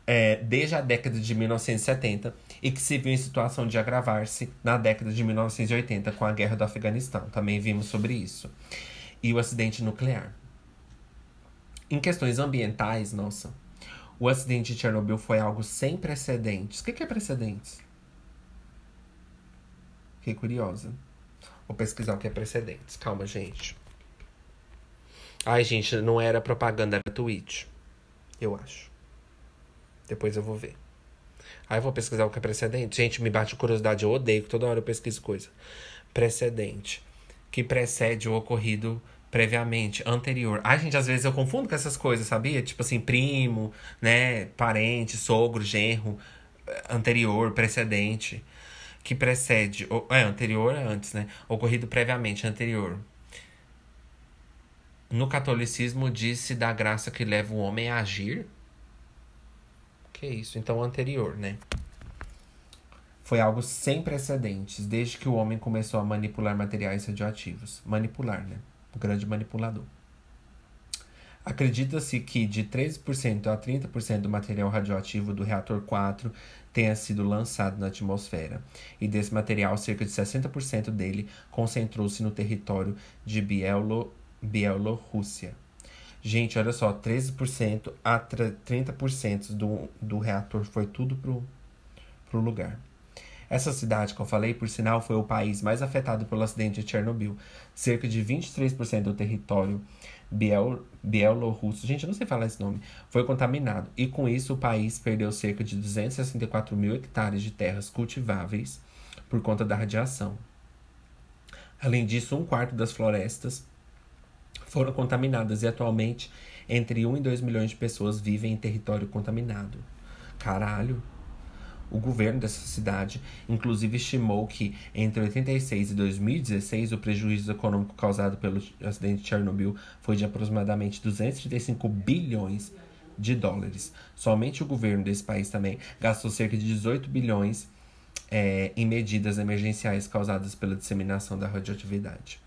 É, desde a década de 1970 e que se viu em situação de agravar-se na década de 1980 com a guerra do Afeganistão. Também vimos sobre isso. E o acidente nuclear. Em questões ambientais, nossa, o acidente de Chernobyl foi algo sem precedentes. O que é precedentes? Fiquei curiosa. Vou pesquisar o que é precedentes. Calma, gente. Ai, gente, não era propaganda, era tweet. Eu acho. Depois eu vou ver. Aí eu vou pesquisar o que é precedente. Gente, me bate curiosidade, eu odeio que toda hora eu pesquiso coisa. Precedente. Que precede o ocorrido previamente, anterior. Ai, gente, às vezes eu confundo com essas coisas, sabia? Tipo assim, primo, né? Parente, sogro, genro, eh, anterior, precedente. Que precede. É, anterior é antes, né? Ocorrido previamente, anterior. No catolicismo disse da graça que leva o homem a agir. Que isso? Então, anterior, né? Foi algo sem precedentes, desde que o homem começou a manipular materiais radioativos. Manipular, né? O grande manipulador. Acredita-se que de 13% a 30% do material radioativo do reator 4 tenha sido lançado na atmosfera, e desse material, cerca de 60% dele concentrou-se no território de Bielo, Bielorrússia. Gente, olha só, 13% a 30% do, do reator foi tudo pro, pro lugar. Essa cidade que eu falei, por sinal, foi o país mais afetado pelo acidente de Chernobyl. Cerca de 23% do território biel bielorrusso, gente, eu não sei falar esse nome, foi contaminado. E com isso, o país perdeu cerca de 264 mil hectares de terras cultiváveis por conta da radiação. Além disso, um quarto das florestas foram contaminadas e atualmente entre 1 e 2 milhões de pessoas vivem em território contaminado. Caralho! O governo dessa cidade, inclusive, estimou que entre 86 e 2016 o prejuízo econômico causado pelo acidente de Chernobyl foi de aproximadamente 235 bilhões de dólares. Somente o governo desse país também gastou cerca de 18 bilhões é, em medidas emergenciais causadas pela disseminação da radioatividade.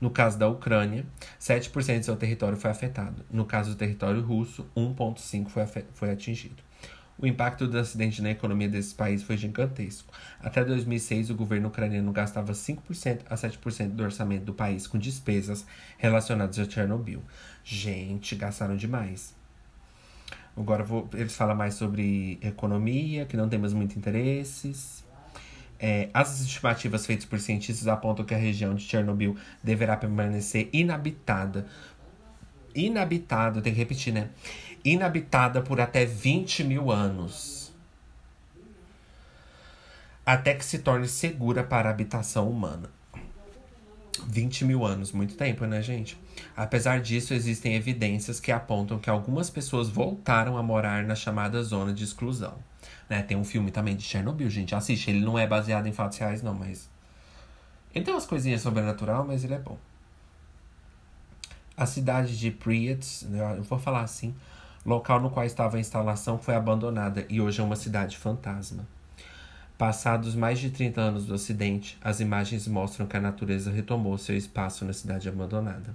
No caso da Ucrânia, 7% do seu território foi afetado. No caso do território russo, 1,5% foi, foi atingido. O impacto do acidente na economia desse país foi gigantesco. Até 2006, o governo ucraniano gastava 5% a 7% do orçamento do país com despesas relacionadas a Chernobyl. Gente, gastaram demais. Agora vou, eles falam mais sobre economia, que não temos muito interesses. É, as estimativas feitas por cientistas apontam que a região de Chernobyl deverá permanecer inabitada. Inabitada, tem que repetir, né? Inabitada por até 20 mil anos, até que se torne segura para a habitação humana. 20 mil anos, muito tempo, né, gente? Apesar disso, existem evidências que apontam que algumas pessoas voltaram a morar na chamada zona de exclusão. Né? Tem um filme também de Chernobyl, gente. Assiste, ele não é baseado em fatos reais, não, mas. Ele tem umas coisinhas sobrenatural, mas ele é bom. A cidade de Pripyat, né, eu vou falar assim, local no qual estava a instalação foi abandonada e hoje é uma cidade fantasma. Passados mais de 30 anos do acidente, as imagens mostram que a natureza retomou seu espaço na cidade abandonada.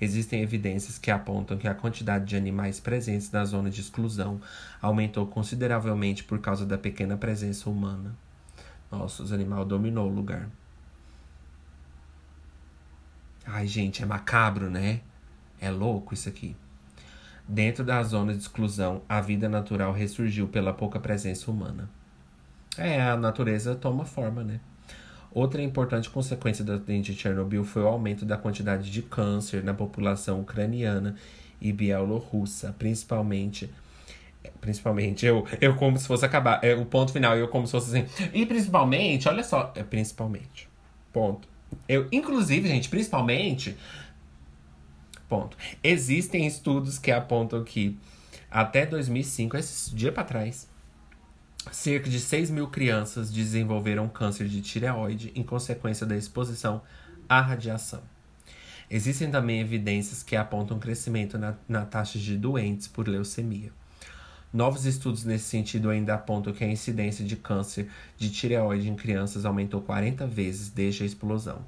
Existem evidências que apontam que a quantidade de animais presentes na zona de exclusão aumentou consideravelmente por causa da pequena presença humana. Nossa, os animais dominou o lugar. Ai, gente, é macabro, né? É louco isso aqui. Dentro da zona de exclusão, a vida natural ressurgiu pela pouca presença humana. É, a natureza toma forma, né? Outra importante consequência do acidente de Chernobyl foi o aumento da quantidade de câncer na população ucraniana e bielorrussa, principalmente principalmente eu eu como se fosse acabar é, o ponto final eu como se fosse assim e principalmente olha só é principalmente ponto eu inclusive gente principalmente ponto existem estudos que apontam que até 2005 esse dia para trás cerca de 6 mil crianças desenvolveram câncer de tireoide em consequência da exposição à radiação. Existem também evidências que apontam crescimento na, na taxa de doentes por leucemia. Novos estudos nesse sentido ainda apontam que a incidência de câncer de tireoide em crianças aumentou 40 vezes desde a explosão.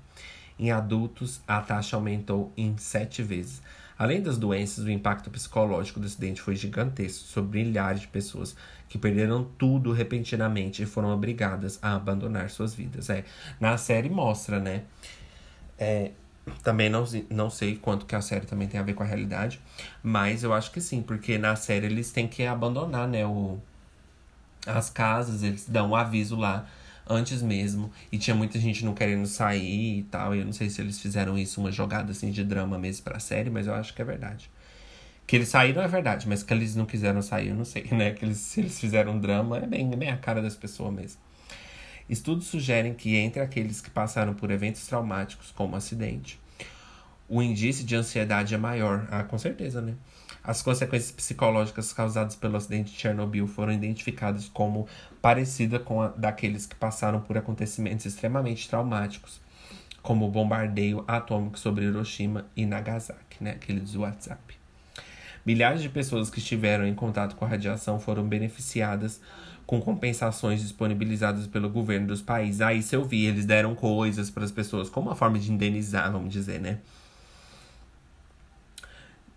Em adultos, a taxa aumentou em 7 vezes. Além das doenças, o impacto psicológico do acidente foi gigantesco sobre milhares de pessoas que perderam tudo repentinamente e foram obrigadas a abandonar suas vidas. É, na série mostra, né? É, também não, não sei quanto que a série também tem a ver com a realidade, mas eu acho que sim, porque na série eles têm que abandonar, né, o, as casas, eles dão um aviso lá antes mesmo, e tinha muita gente não querendo sair e tal, e eu não sei se eles fizeram isso uma jogada assim de drama mesmo pra série, mas eu acho que é verdade. Que eles saíram é verdade, mas que eles não quiseram sair, eu não sei, né? Que eles, se eles fizeram drama, é bem, bem a cara das pessoas mesmo. Estudos sugerem que entre aqueles que passaram por eventos traumáticos, como acidente, o indício de ansiedade é maior. Ah, com certeza, né? As consequências psicológicas causadas pelo acidente de Chernobyl foram identificadas como parecida com a daqueles que passaram por acontecimentos extremamente traumáticos, como o bombardeio atômico sobre Hiroshima e Nagasaki, né? Aqueles do WhatsApp. Milhares de pessoas que estiveram em contato com a radiação foram beneficiadas com compensações disponibilizadas pelo governo dos países. Ah, isso eu vi, eles deram coisas para as pessoas como uma forma de indenizar, vamos dizer, né?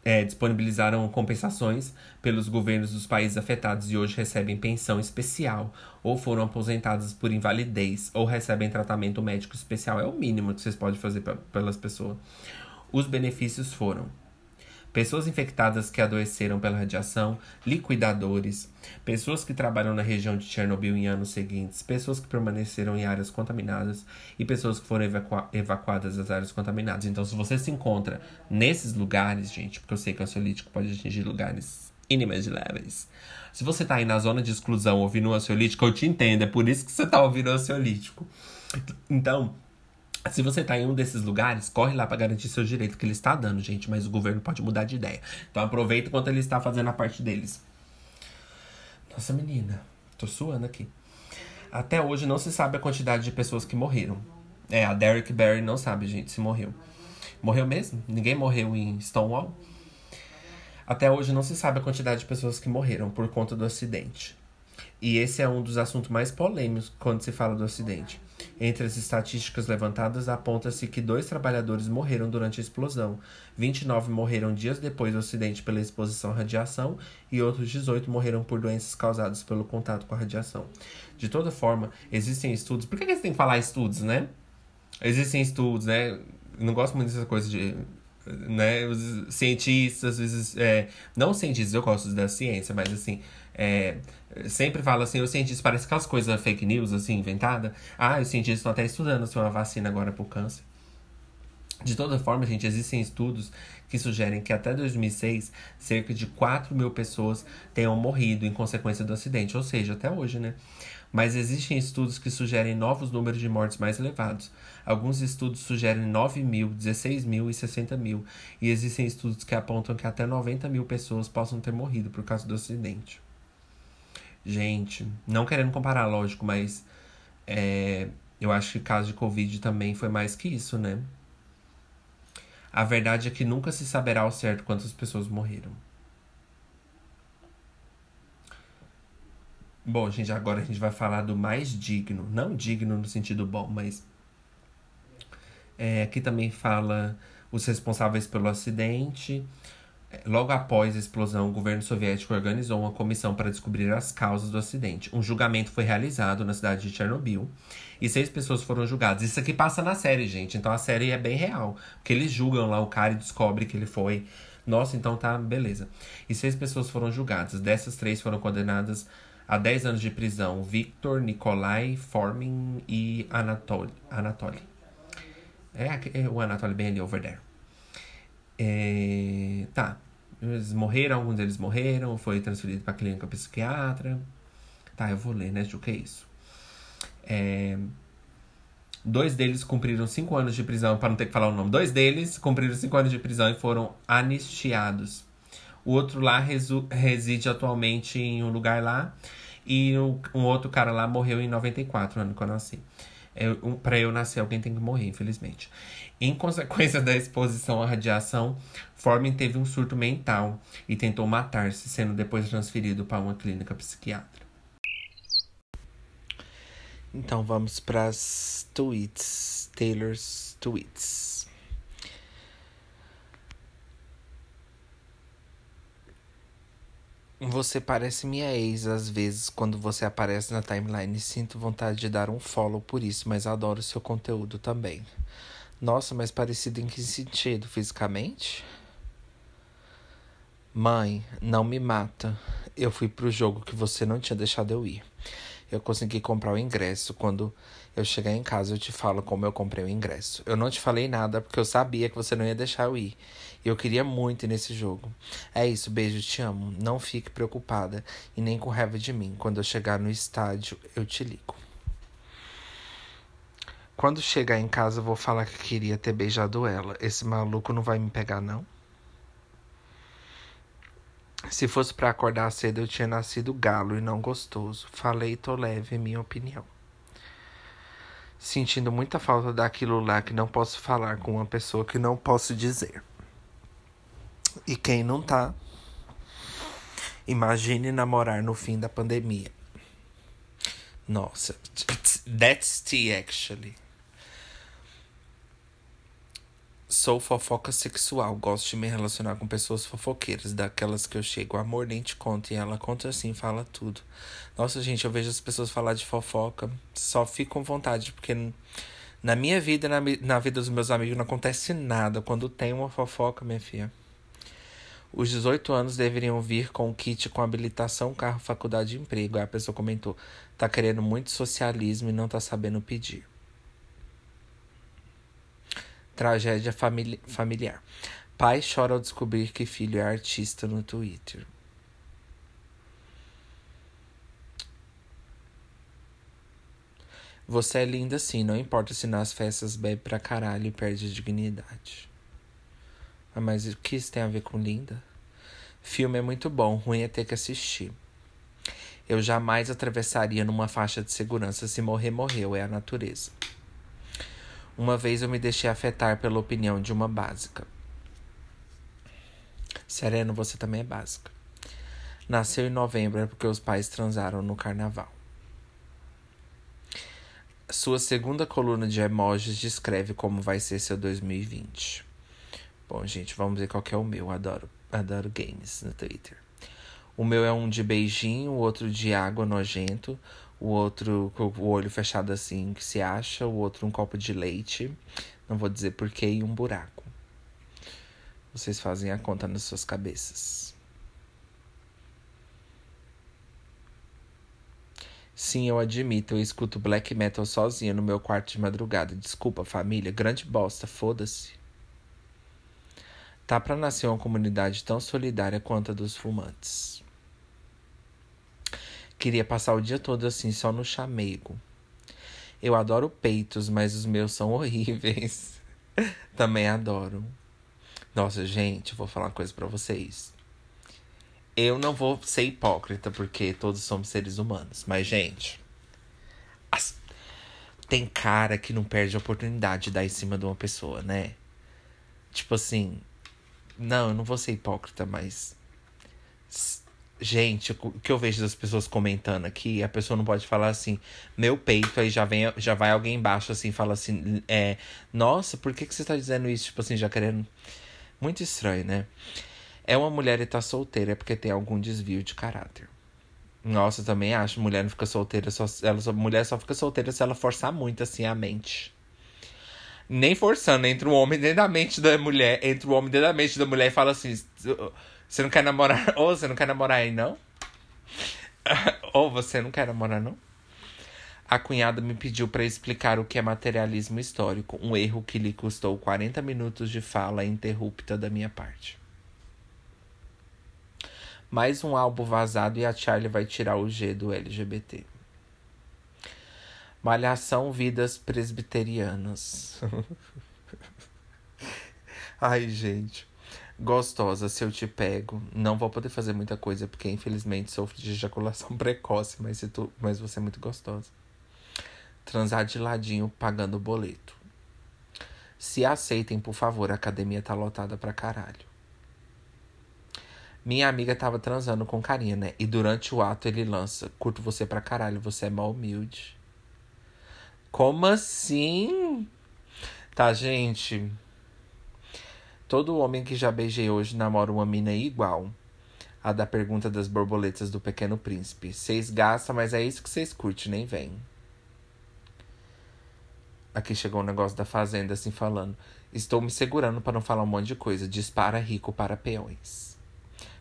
É, disponibilizaram compensações pelos governos dos países afetados e hoje recebem pensão especial, ou foram aposentados por invalidez, ou recebem tratamento médico especial. É o mínimo que vocês podem fazer pelas pessoas. Os benefícios foram pessoas infectadas que adoeceram pela radiação, liquidadores, pessoas que trabalham na região de Chernobyl em anos seguintes, pessoas que permaneceram em áreas contaminadas e pessoas que foram evacua evacuadas das áreas contaminadas. Então, se você se encontra nesses lugares, gente, porque eu sei que o ansiolítico pode atingir lugares inimagináveis. Se você tá aí na zona de exclusão ouvindo o ansiolítico, eu te entendo, é por isso que você tá ouvindo o ansiolítico. Então, se você tá em um desses lugares, corre lá para garantir seu direito que ele está dando, gente, mas o governo pode mudar de ideia. Então aproveita enquanto ele está fazendo a parte deles. Nossa menina, tô suando aqui. Até hoje não se sabe a quantidade de pessoas que morreram. É, a Derek Barry não sabe, gente, se morreu. Morreu mesmo? Ninguém morreu em Stonewall? Até hoje não se sabe a quantidade de pessoas que morreram por conta do acidente. E esse é um dos assuntos mais polêmicos quando se fala do acidente. Entre as estatísticas levantadas, aponta-se que dois trabalhadores morreram durante a explosão, 29 morreram dias depois do acidente pela exposição à radiação e outros 18 morreram por doenças causadas pelo contato com a radiação. De toda forma, existem estudos. Por que, que você tem que falar estudos, né? Existem estudos, né? Não gosto muito dessa coisa de né, os cientistas, às vezes, é, não cientistas, eu gosto da ciência, mas assim, é, sempre fala assim, os cientistas parece aquelas coisas fake news, assim, inventada. Ah, os cientistas estão até estudando assim, uma vacina agora pro câncer. De toda forma, gente, existem estudos que sugerem que até 2006, cerca de 4 mil pessoas tenham morrido em consequência do acidente, ou seja, até hoje, né? Mas existem estudos que sugerem novos números de mortes mais elevados. Alguns estudos sugerem 9 mil, 16 mil e 60 mil. E existem estudos que apontam que até 90 mil pessoas possam ter morrido por causa do acidente. Gente, não querendo comparar, lógico, mas é, eu acho que caso de Covid também foi mais que isso, né? A verdade é que nunca se saberá ao certo quantas pessoas morreram. Bom, gente, agora a gente vai falar do mais digno. Não digno no sentido bom, mas. É, aqui também fala os responsáveis pelo acidente, Logo após a explosão, o governo soviético organizou uma comissão para descobrir as causas do acidente. Um julgamento foi realizado na cidade de Chernobyl e seis pessoas foram julgadas. Isso aqui passa na série, gente. Então a série é bem real. Porque eles julgam lá o cara e descobre que ele foi. Nossa, então tá beleza. E seis pessoas foram julgadas. Dessas, três foram condenadas a 10 anos de prisão Victor, Nikolai, Formin e Anatoly. Anatoly. É, é o Anatoly bem ali, over there. É, tá. Eles morreram, alguns deles morreram, foi transferido para clínica psiquiatra. Tá, eu vou ler, né, Ju, que é isso. É, dois deles cumpriram cinco anos de prisão, para não ter que falar o nome. Dois deles cumpriram cinco anos de prisão e foram anistiados. O outro lá reside atualmente em um lugar lá. E um, um outro cara lá morreu em 94, ano que eu nasci. Um, para eu nascer, alguém tem que morrer, infelizmente. Em consequência da exposição à radiação, Forman teve um surto mental e tentou matar-se, sendo depois transferido para uma clínica psiquiátrica. Então vamos para as tweets, Taylor's tweets. Você parece minha ex às vezes quando você aparece na timeline. Sinto vontade de dar um follow por isso, mas adoro seu conteúdo também. Nossa, mas parecido em que sentido? Fisicamente? Mãe, não me mata. Eu fui pro jogo que você não tinha deixado eu ir. Eu consegui comprar o ingresso. Quando eu chegar em casa, eu te falo como eu comprei o ingresso. Eu não te falei nada porque eu sabia que você não ia deixar eu ir. Eu queria muito ir nesse jogo. É isso, beijo, te amo. Não fique preocupada e nem com raiva de mim. Quando eu chegar no estádio, eu te ligo. Quando chegar em casa, eu vou falar que queria ter beijado ela. Esse maluco não vai me pegar, não? Se fosse para acordar cedo, eu tinha nascido galo e não gostoso. Falei, tô leve, é minha opinião. Sentindo muita falta daquilo lá que não posso falar com uma pessoa que não posso dizer. E quem não tá? Imagine namorar no fim da pandemia. Nossa, that's tea actually. Sou fofoca sexual, gosto de me relacionar com pessoas fofoqueiras, daquelas que eu chego, amor, nem te conto, e ela conta assim, fala tudo. Nossa, gente, eu vejo as pessoas falar de fofoca, só fico com vontade, porque na minha vida, na, na vida dos meus amigos, não acontece nada. Quando tem uma fofoca, minha filha. Os 18 anos deveriam vir com o kit com habilitação, carro, faculdade e emprego. Aí a pessoa comentou: tá querendo muito socialismo e não tá sabendo pedir. Tragédia famili familiar. Pai chora ao descobrir que filho é artista no Twitter. Você é linda sim, não importa se nas festas bebe pra caralho e perde a dignidade. Ah, mas o que isso tem a ver com linda? Filme é muito bom, ruim é ter que assistir. Eu jamais atravessaria numa faixa de segurança. Se morrer, morreu, é a natureza. Uma vez eu me deixei afetar pela opinião de uma básica. Sereno, você também é básica. Nasceu em novembro é porque os pais transaram no carnaval. Sua segunda coluna de emojis descreve como vai ser seu 2020. Bom, gente, vamos ver qual que é o meu. Adoro, adoro games no Twitter. O meu é um de beijinho, o outro de água nojento, o outro com o olho fechado assim que se acha, o outro um copo de leite, não vou dizer porquê, e um buraco. Vocês fazem a conta nas suas cabeças. Sim, eu admito, eu escuto black metal sozinha no meu quarto de madrugada. Desculpa, família, grande bosta, foda-se. Tá pra nascer uma comunidade tão solidária quanto a dos fumantes. Queria passar o dia todo assim, só no chamego. Eu adoro peitos, mas os meus são horríveis. Também adoro. Nossa, gente, vou falar uma coisa para vocês. Eu não vou ser hipócrita, porque todos somos seres humanos. Mas, gente, as... tem cara que não perde a oportunidade de dar em cima de uma pessoa, né? Tipo assim. Não, eu não vou ser hipócrita, mas Gente, o que eu vejo das pessoas comentando aqui, a pessoa não pode falar assim, meu peito, aí já, vem, já vai alguém embaixo assim, fala assim, é, nossa, por que, que você tá dizendo isso? Tipo assim, já querendo. Muito estranho, né? É uma mulher e tá solteira é porque tem algum desvio de caráter. Nossa, eu também acho, mulher não fica solteira, só, ela, mulher só fica solteira se ela forçar muito assim a mente. Nem forçando, entre o homem dentro da mente da mulher, entre o homem dentro da mente da mulher e fala assim você não quer namorar? Ou você não quer namorar aí, não? Ou você não quer namorar, não? A cunhada me pediu para explicar o que é materialismo histórico, um erro que lhe custou 40 minutos de fala interrupta da minha parte. Mais um álbum vazado e a Charlie vai tirar o G do LGBT. Malhação Vidas Presbiterianas. Ai, gente. Gostosa, se eu te pego. Não vou poder fazer muita coisa, porque infelizmente sofro de ejaculação precoce, mas, se tu, mas você é muito gostosa. Transar de ladinho pagando o boleto. Se aceitem, por favor, a academia tá lotada pra caralho. Minha amiga tava transando com carinha, né? E durante o ato ele lança: Curto você pra caralho, você é mal humilde. Como assim? Tá, gente. Todo homem que já beijei hoje namora uma mina igual. A da pergunta das borboletas do Pequeno Príncipe. Vocês gastam, mas é isso que vocês curtem, nem vem. Aqui chegou um negócio da Fazenda assim falando. Estou me segurando para não falar um monte de coisa. Dispara rico para peões.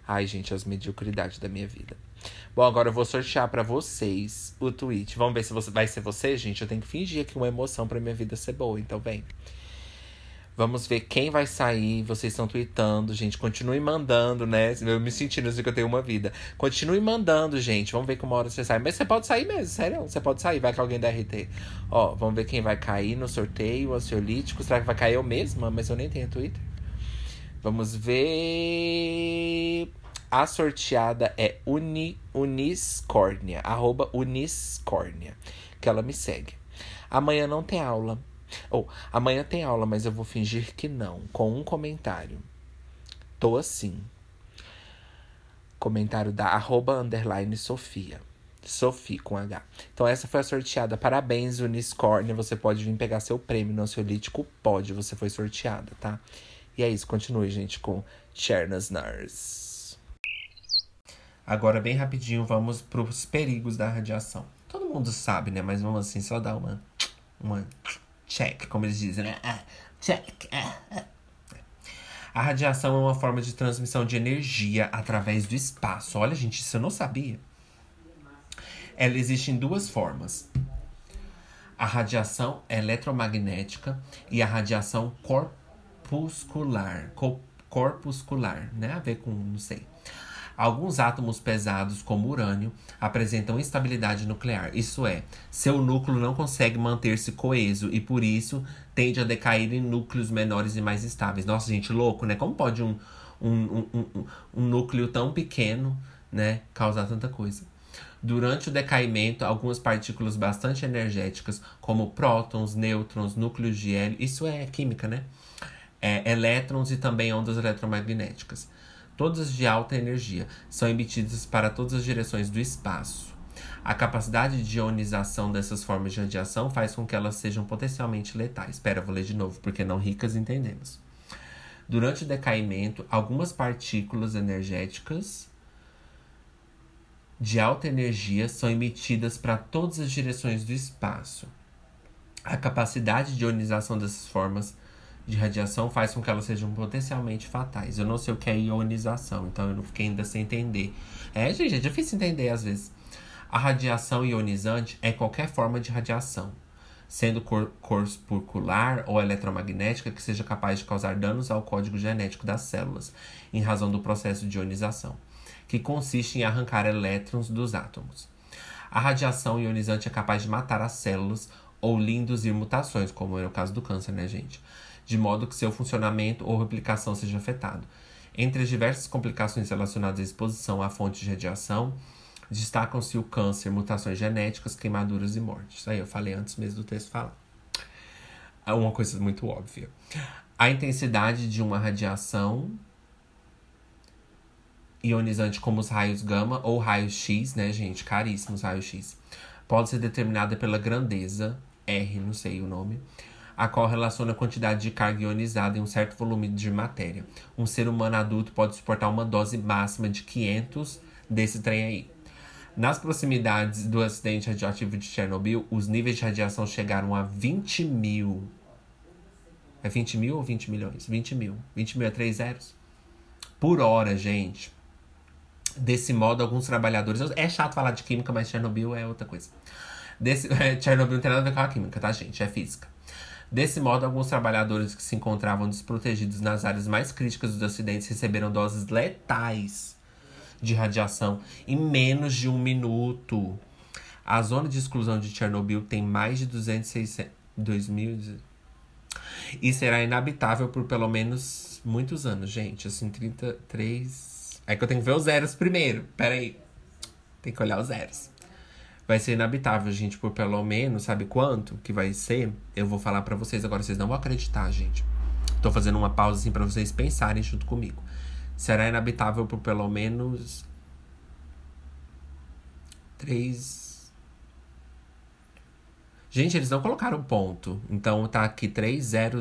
Ai, gente, as mediocridades da minha vida. Bom, agora eu vou sortear para vocês o tweet. Vamos ver se você vai ser você, gente. Eu tenho que fingir aqui uma emoção para minha vida ser boa, então vem. Vamos ver quem vai sair. Vocês estão tweetando, gente. Continue mandando, né? Eu me sentindo assim que eu tenho uma vida. Continue mandando, gente. Vamos ver uma hora você sai. Mas você pode sair mesmo, sério. Você pode sair. Vai que alguém da RT. Ó, vamos ver quem vai cair no sorteio. Ansiolítico. Será que vai cair eu mesma? Mas eu nem tenho Twitter. Vamos ver. A sorteada é Uni, Uniscórnia. Arroba Uniscórnia. Que ela me segue. Amanhã não tem aula. Ou, amanhã tem aula, mas eu vou fingir que não, com um comentário. Tô assim. Comentário da arroba underline Sofia. Sophie com H. Então essa foi a sorteada. Parabéns, Uniscorn. Você pode vir pegar seu prêmio no ansiolítico? Pode, você foi sorteada, tá? E é isso, continue, gente, com Chernas Nars. Agora, bem rapidinho, vamos para os perigos da radiação. Todo mundo sabe, né? Mas vamos assim, só dar uma, uma check, como eles dizem, né? Ah, check. Ah, ah. A radiação é uma forma de transmissão de energia através do espaço. Olha, gente, isso eu não sabia. Ela existe em duas formas: a radiação eletromagnética e a radiação corpuscular. Corpuscular, né? A ver com, não sei. Alguns átomos pesados, como urânio, apresentam instabilidade nuclear, isso é, seu núcleo não consegue manter-se coeso e por isso tende a decair em núcleos menores e mais estáveis. Nossa, gente, louco, né? Como pode um, um, um, um, um núcleo tão pequeno né, causar tanta coisa? Durante o decaimento, algumas partículas bastante energéticas, como prótons, nêutrons, núcleos de hélio, isso é química, né? É, elétrons e também ondas eletromagnéticas todas de alta energia, são emitidas para todas as direções do espaço. A capacidade de ionização dessas formas de radiação faz com que elas sejam potencialmente letais. Espera, vou ler de novo, porque não ricas entendemos. Durante o decaimento, algumas partículas energéticas de alta energia são emitidas para todas as direções do espaço. A capacidade de ionização dessas formas de radiação faz com que elas sejam potencialmente fatais. Eu não sei o que é ionização, então eu não fiquei ainda sem entender. É, gente, é difícil entender às vezes. A radiação ionizante é qualquer forma de radiação, sendo cor corpuscular ou eletromagnética que seja capaz de causar danos ao código genético das células, em razão do processo de ionização, que consiste em arrancar elétrons dos átomos. A radiação ionizante é capaz de matar as células ou lhe induzir mutações, como é o caso do câncer, né, gente? De modo que seu funcionamento ou replicação seja afetado. Entre as diversas complicações relacionadas à exposição a fontes de radiação, destacam-se o câncer, mutações genéticas, queimaduras e mortes. Aí eu falei antes mesmo do texto falar. É uma coisa muito óbvia. A intensidade de uma radiação ionizante como os raios gama ou raios X, né, gente? Caríssimos raios X. Pode ser determinada pela grandeza, R, não sei o nome, a qual relaciona a quantidade de carga ionizada em um certo volume de matéria. Um ser humano adulto pode suportar uma dose máxima de 500 desse trem aí. Nas proximidades do acidente radioativo de Chernobyl, os níveis de radiação chegaram a 20 mil. É 20 mil ou 20 milhões? 20 mil. 20 mil é 3 zeros. Por hora, gente. Desse modo, alguns trabalhadores. É chato falar de química, mas Chernobyl é outra coisa. Desse, Chernobyl não tem nada a ver com a química, tá, gente? É física. Desse modo, alguns trabalhadores que se encontravam desprotegidos nas áreas mais críticas dos acidentes receberam doses letais de radiação em menos de um minuto. A zona de exclusão de Chernobyl tem mais de 206, 2000 e será inabitável por pelo menos muitos anos, gente. Assim, 33. É que eu tenho que ver os zeros primeiro. Pera aí. Tem que olhar os zeros. Vai ser inabitável, gente, por pelo menos, sabe quanto que vai ser? Eu vou falar para vocês agora, vocês não vão acreditar, gente. Tô fazendo uma pausa assim para vocês pensarem junto comigo. Será inabitável por pelo menos três. Gente, eles não colocaram ponto. Então tá aqui 3000.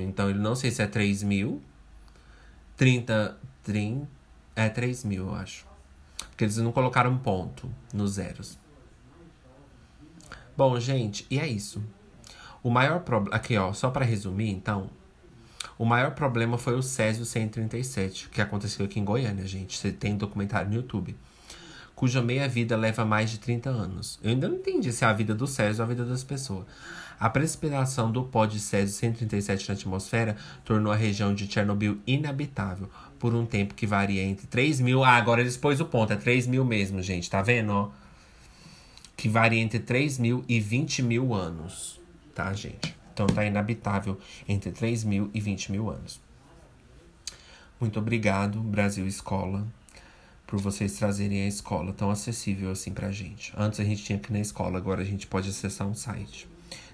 Então ele não sei se é 3000. 30. 30 é 3000, eu acho. Porque eles não colocaram ponto nos zeros. Bom, gente, e é isso. O maior problema. Aqui, ó, só para resumir, então. O maior problema foi o Césio 137, que aconteceu aqui em Goiânia, gente. Você tem documentário no YouTube. Cuja meia-vida leva mais de 30 anos. Eu ainda não entendi se é a vida do Césio ou a vida das pessoas. A precipitação do pó de Césio 137 na atmosfera tornou a região de Chernobyl inabitável por um tempo que varia entre 3 mil. Ah, agora eles pôs o ponto, é 3 mil mesmo, gente. Tá vendo, ó? Que varia entre 3 mil e 20 mil anos, tá, gente? Então tá inabitável entre 3 mil e 20 mil anos. Muito obrigado, Brasil Escola, por vocês trazerem a escola tão acessível assim pra gente. Antes a gente tinha que ir na escola, agora a gente pode acessar um site.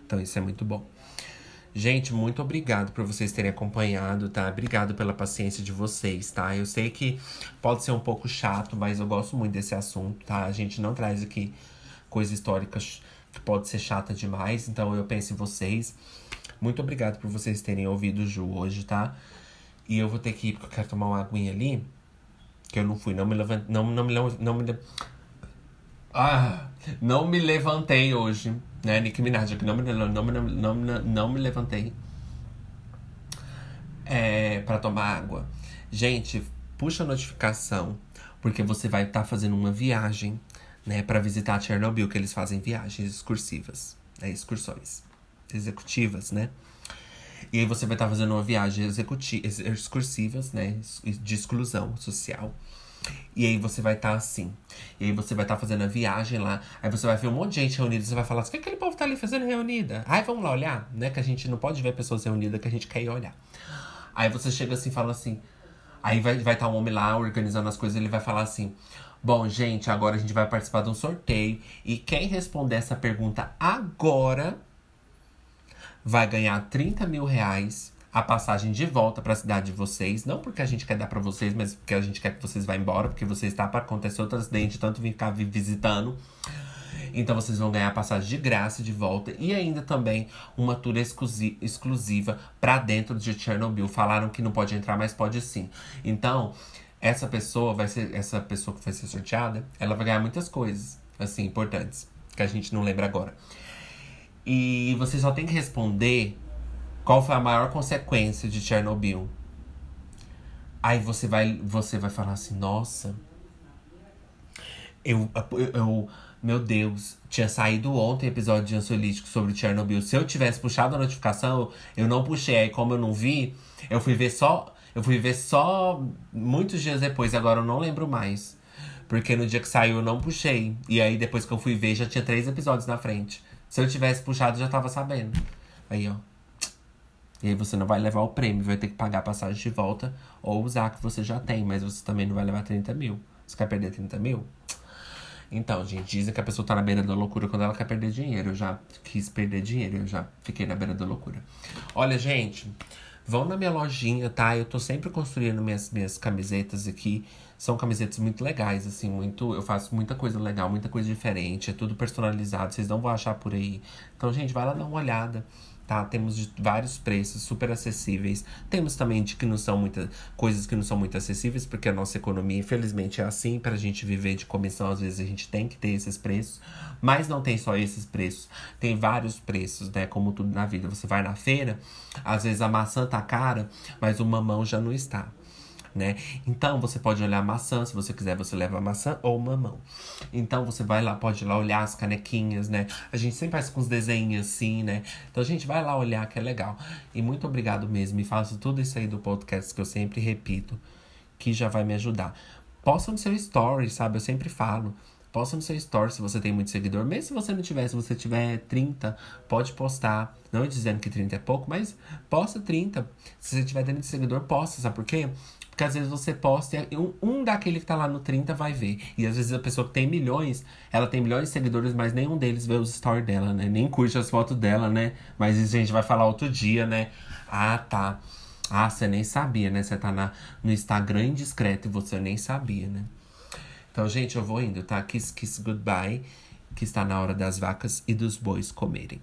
Então isso é muito bom. Gente, muito obrigado por vocês terem acompanhado, tá? Obrigado pela paciência de vocês, tá? Eu sei que pode ser um pouco chato, mas eu gosto muito desse assunto, tá? A gente não traz aqui coisa histórica que pode ser chata demais. Então eu penso em vocês. Muito obrigado por vocês terem ouvido o Ju hoje, tá? E eu vou ter que ir porque eu quero tomar uma aguinha ali. Que eu não fui, não me levantei. Não, não, me, não, me, ah, não me levantei hoje, né? Nicki Minaj aqui, não me, não, não, não, não, não me levantei é, para tomar água. Gente, puxa a notificação, porque você vai estar tá fazendo uma viagem né, para visitar Chernobyl, que eles fazem viagens excursivas, né, excursões executivas, né? E aí você vai estar tá fazendo uma viagem excursivas, né, de exclusão social. E aí você vai estar tá assim. E aí você vai estar tá fazendo a viagem lá. Aí você vai ver um monte de gente reunida. Você vai falar assim: o que aquele povo tá ali fazendo reunida? Aí vamos lá olhar, né? Que a gente não pode ver pessoas reunidas, que a gente quer ir olhar. Aí você chega assim e fala assim. Aí vai estar vai tá um homem lá organizando as coisas. Ele vai falar assim: Bom, gente, agora a gente vai participar de um sorteio. E quem responder essa pergunta agora vai ganhar 30 mil reais a passagem de volta para a cidade de vocês. Não porque a gente quer dar para vocês, mas porque a gente quer que vocês vá embora, porque vocês está para acontecer outro acidente, tanto vir cá visitando. Então vocês vão ganhar passagem de graça de volta e ainda também uma tour exclusiva para dentro de Chernobyl. Falaram que não pode entrar, mas pode sim. Então, essa pessoa vai ser essa pessoa que vai ser sorteada, ela vai ganhar muitas coisas assim importantes que a gente não lembra agora. E você só tem que responder qual foi a maior consequência de Chernobyl. Aí você vai você vai falar assim: "Nossa, eu, eu, eu meu Deus, tinha saído ontem episódio de ansiolítico sobre Chernobyl. Se eu tivesse puxado a notificação, eu não puxei. Aí, como eu não vi, eu fui ver só eu fui ver só muitos dias depois, agora eu não lembro mais. Porque no dia que saiu eu não puxei. E aí depois que eu fui ver já tinha três episódios na frente. Se eu tivesse puxado, já tava sabendo. Aí, ó. E aí você não vai levar o prêmio, vai ter que pagar a passagem de volta ou usar que você já tem, mas você também não vai levar 30 mil. Você quer perder 30 mil? Então, gente, dizem que a pessoa tá na beira da loucura quando ela quer perder dinheiro. Eu já quis perder dinheiro, eu já fiquei na beira da loucura. Olha, gente, Vão na minha lojinha, tá? Eu tô sempre construindo minhas, minhas camisetas aqui. São camisetas muito legais, assim, muito. Eu faço muita coisa legal, muita coisa diferente. É tudo personalizado, vocês não vão achar por aí. Então, gente, vai lá dar uma olhada tá? Temos de vários preços super acessíveis. Temos também de que não são muitas coisas que não são muito acessíveis, porque a nossa economia, infelizmente, é assim. Para a gente viver de comissão, às vezes a gente tem que ter esses preços. Mas não tem só esses preços, tem vários preços, né? Como tudo na vida. Você vai na feira, às vezes a maçã tá cara, mas o mamão já não está. Né? Então você pode olhar maçã, se você quiser, você leva maçã ou mamão. Então você vai lá, pode ir lá olhar as canequinhas, né? A gente sempre faz com os desenhos assim, né? Então a gente vai lá olhar que é legal. E muito obrigado mesmo. E faço tudo isso aí do podcast que eu sempre repito, que já vai me ajudar. Posta no seu story, sabe? Eu sempre falo. Posta no seu story se você tem muito seguidor. Mesmo se você não tiver, se você tiver 30, pode postar. Não dizendo que 30 é pouco, mas posta 30. Se você tiver 30 seguidor, posta, sabe por quê? Porque às vezes você posta e um, daquele que tá lá no 30 vai ver. E às vezes a pessoa que tem milhões, ela tem milhões de seguidores, mas nenhum deles vê os stories dela, né? Nem curte as fotos dela, né? Mas isso a gente vai falar outro dia, né? Ah, tá. Ah, você nem sabia, né? Você tá na, no Instagram indiscreto e você nem sabia, né? Então, gente, eu vou indo, tá? Kiss, kiss, goodbye. Que está na hora das vacas e dos bois comerem.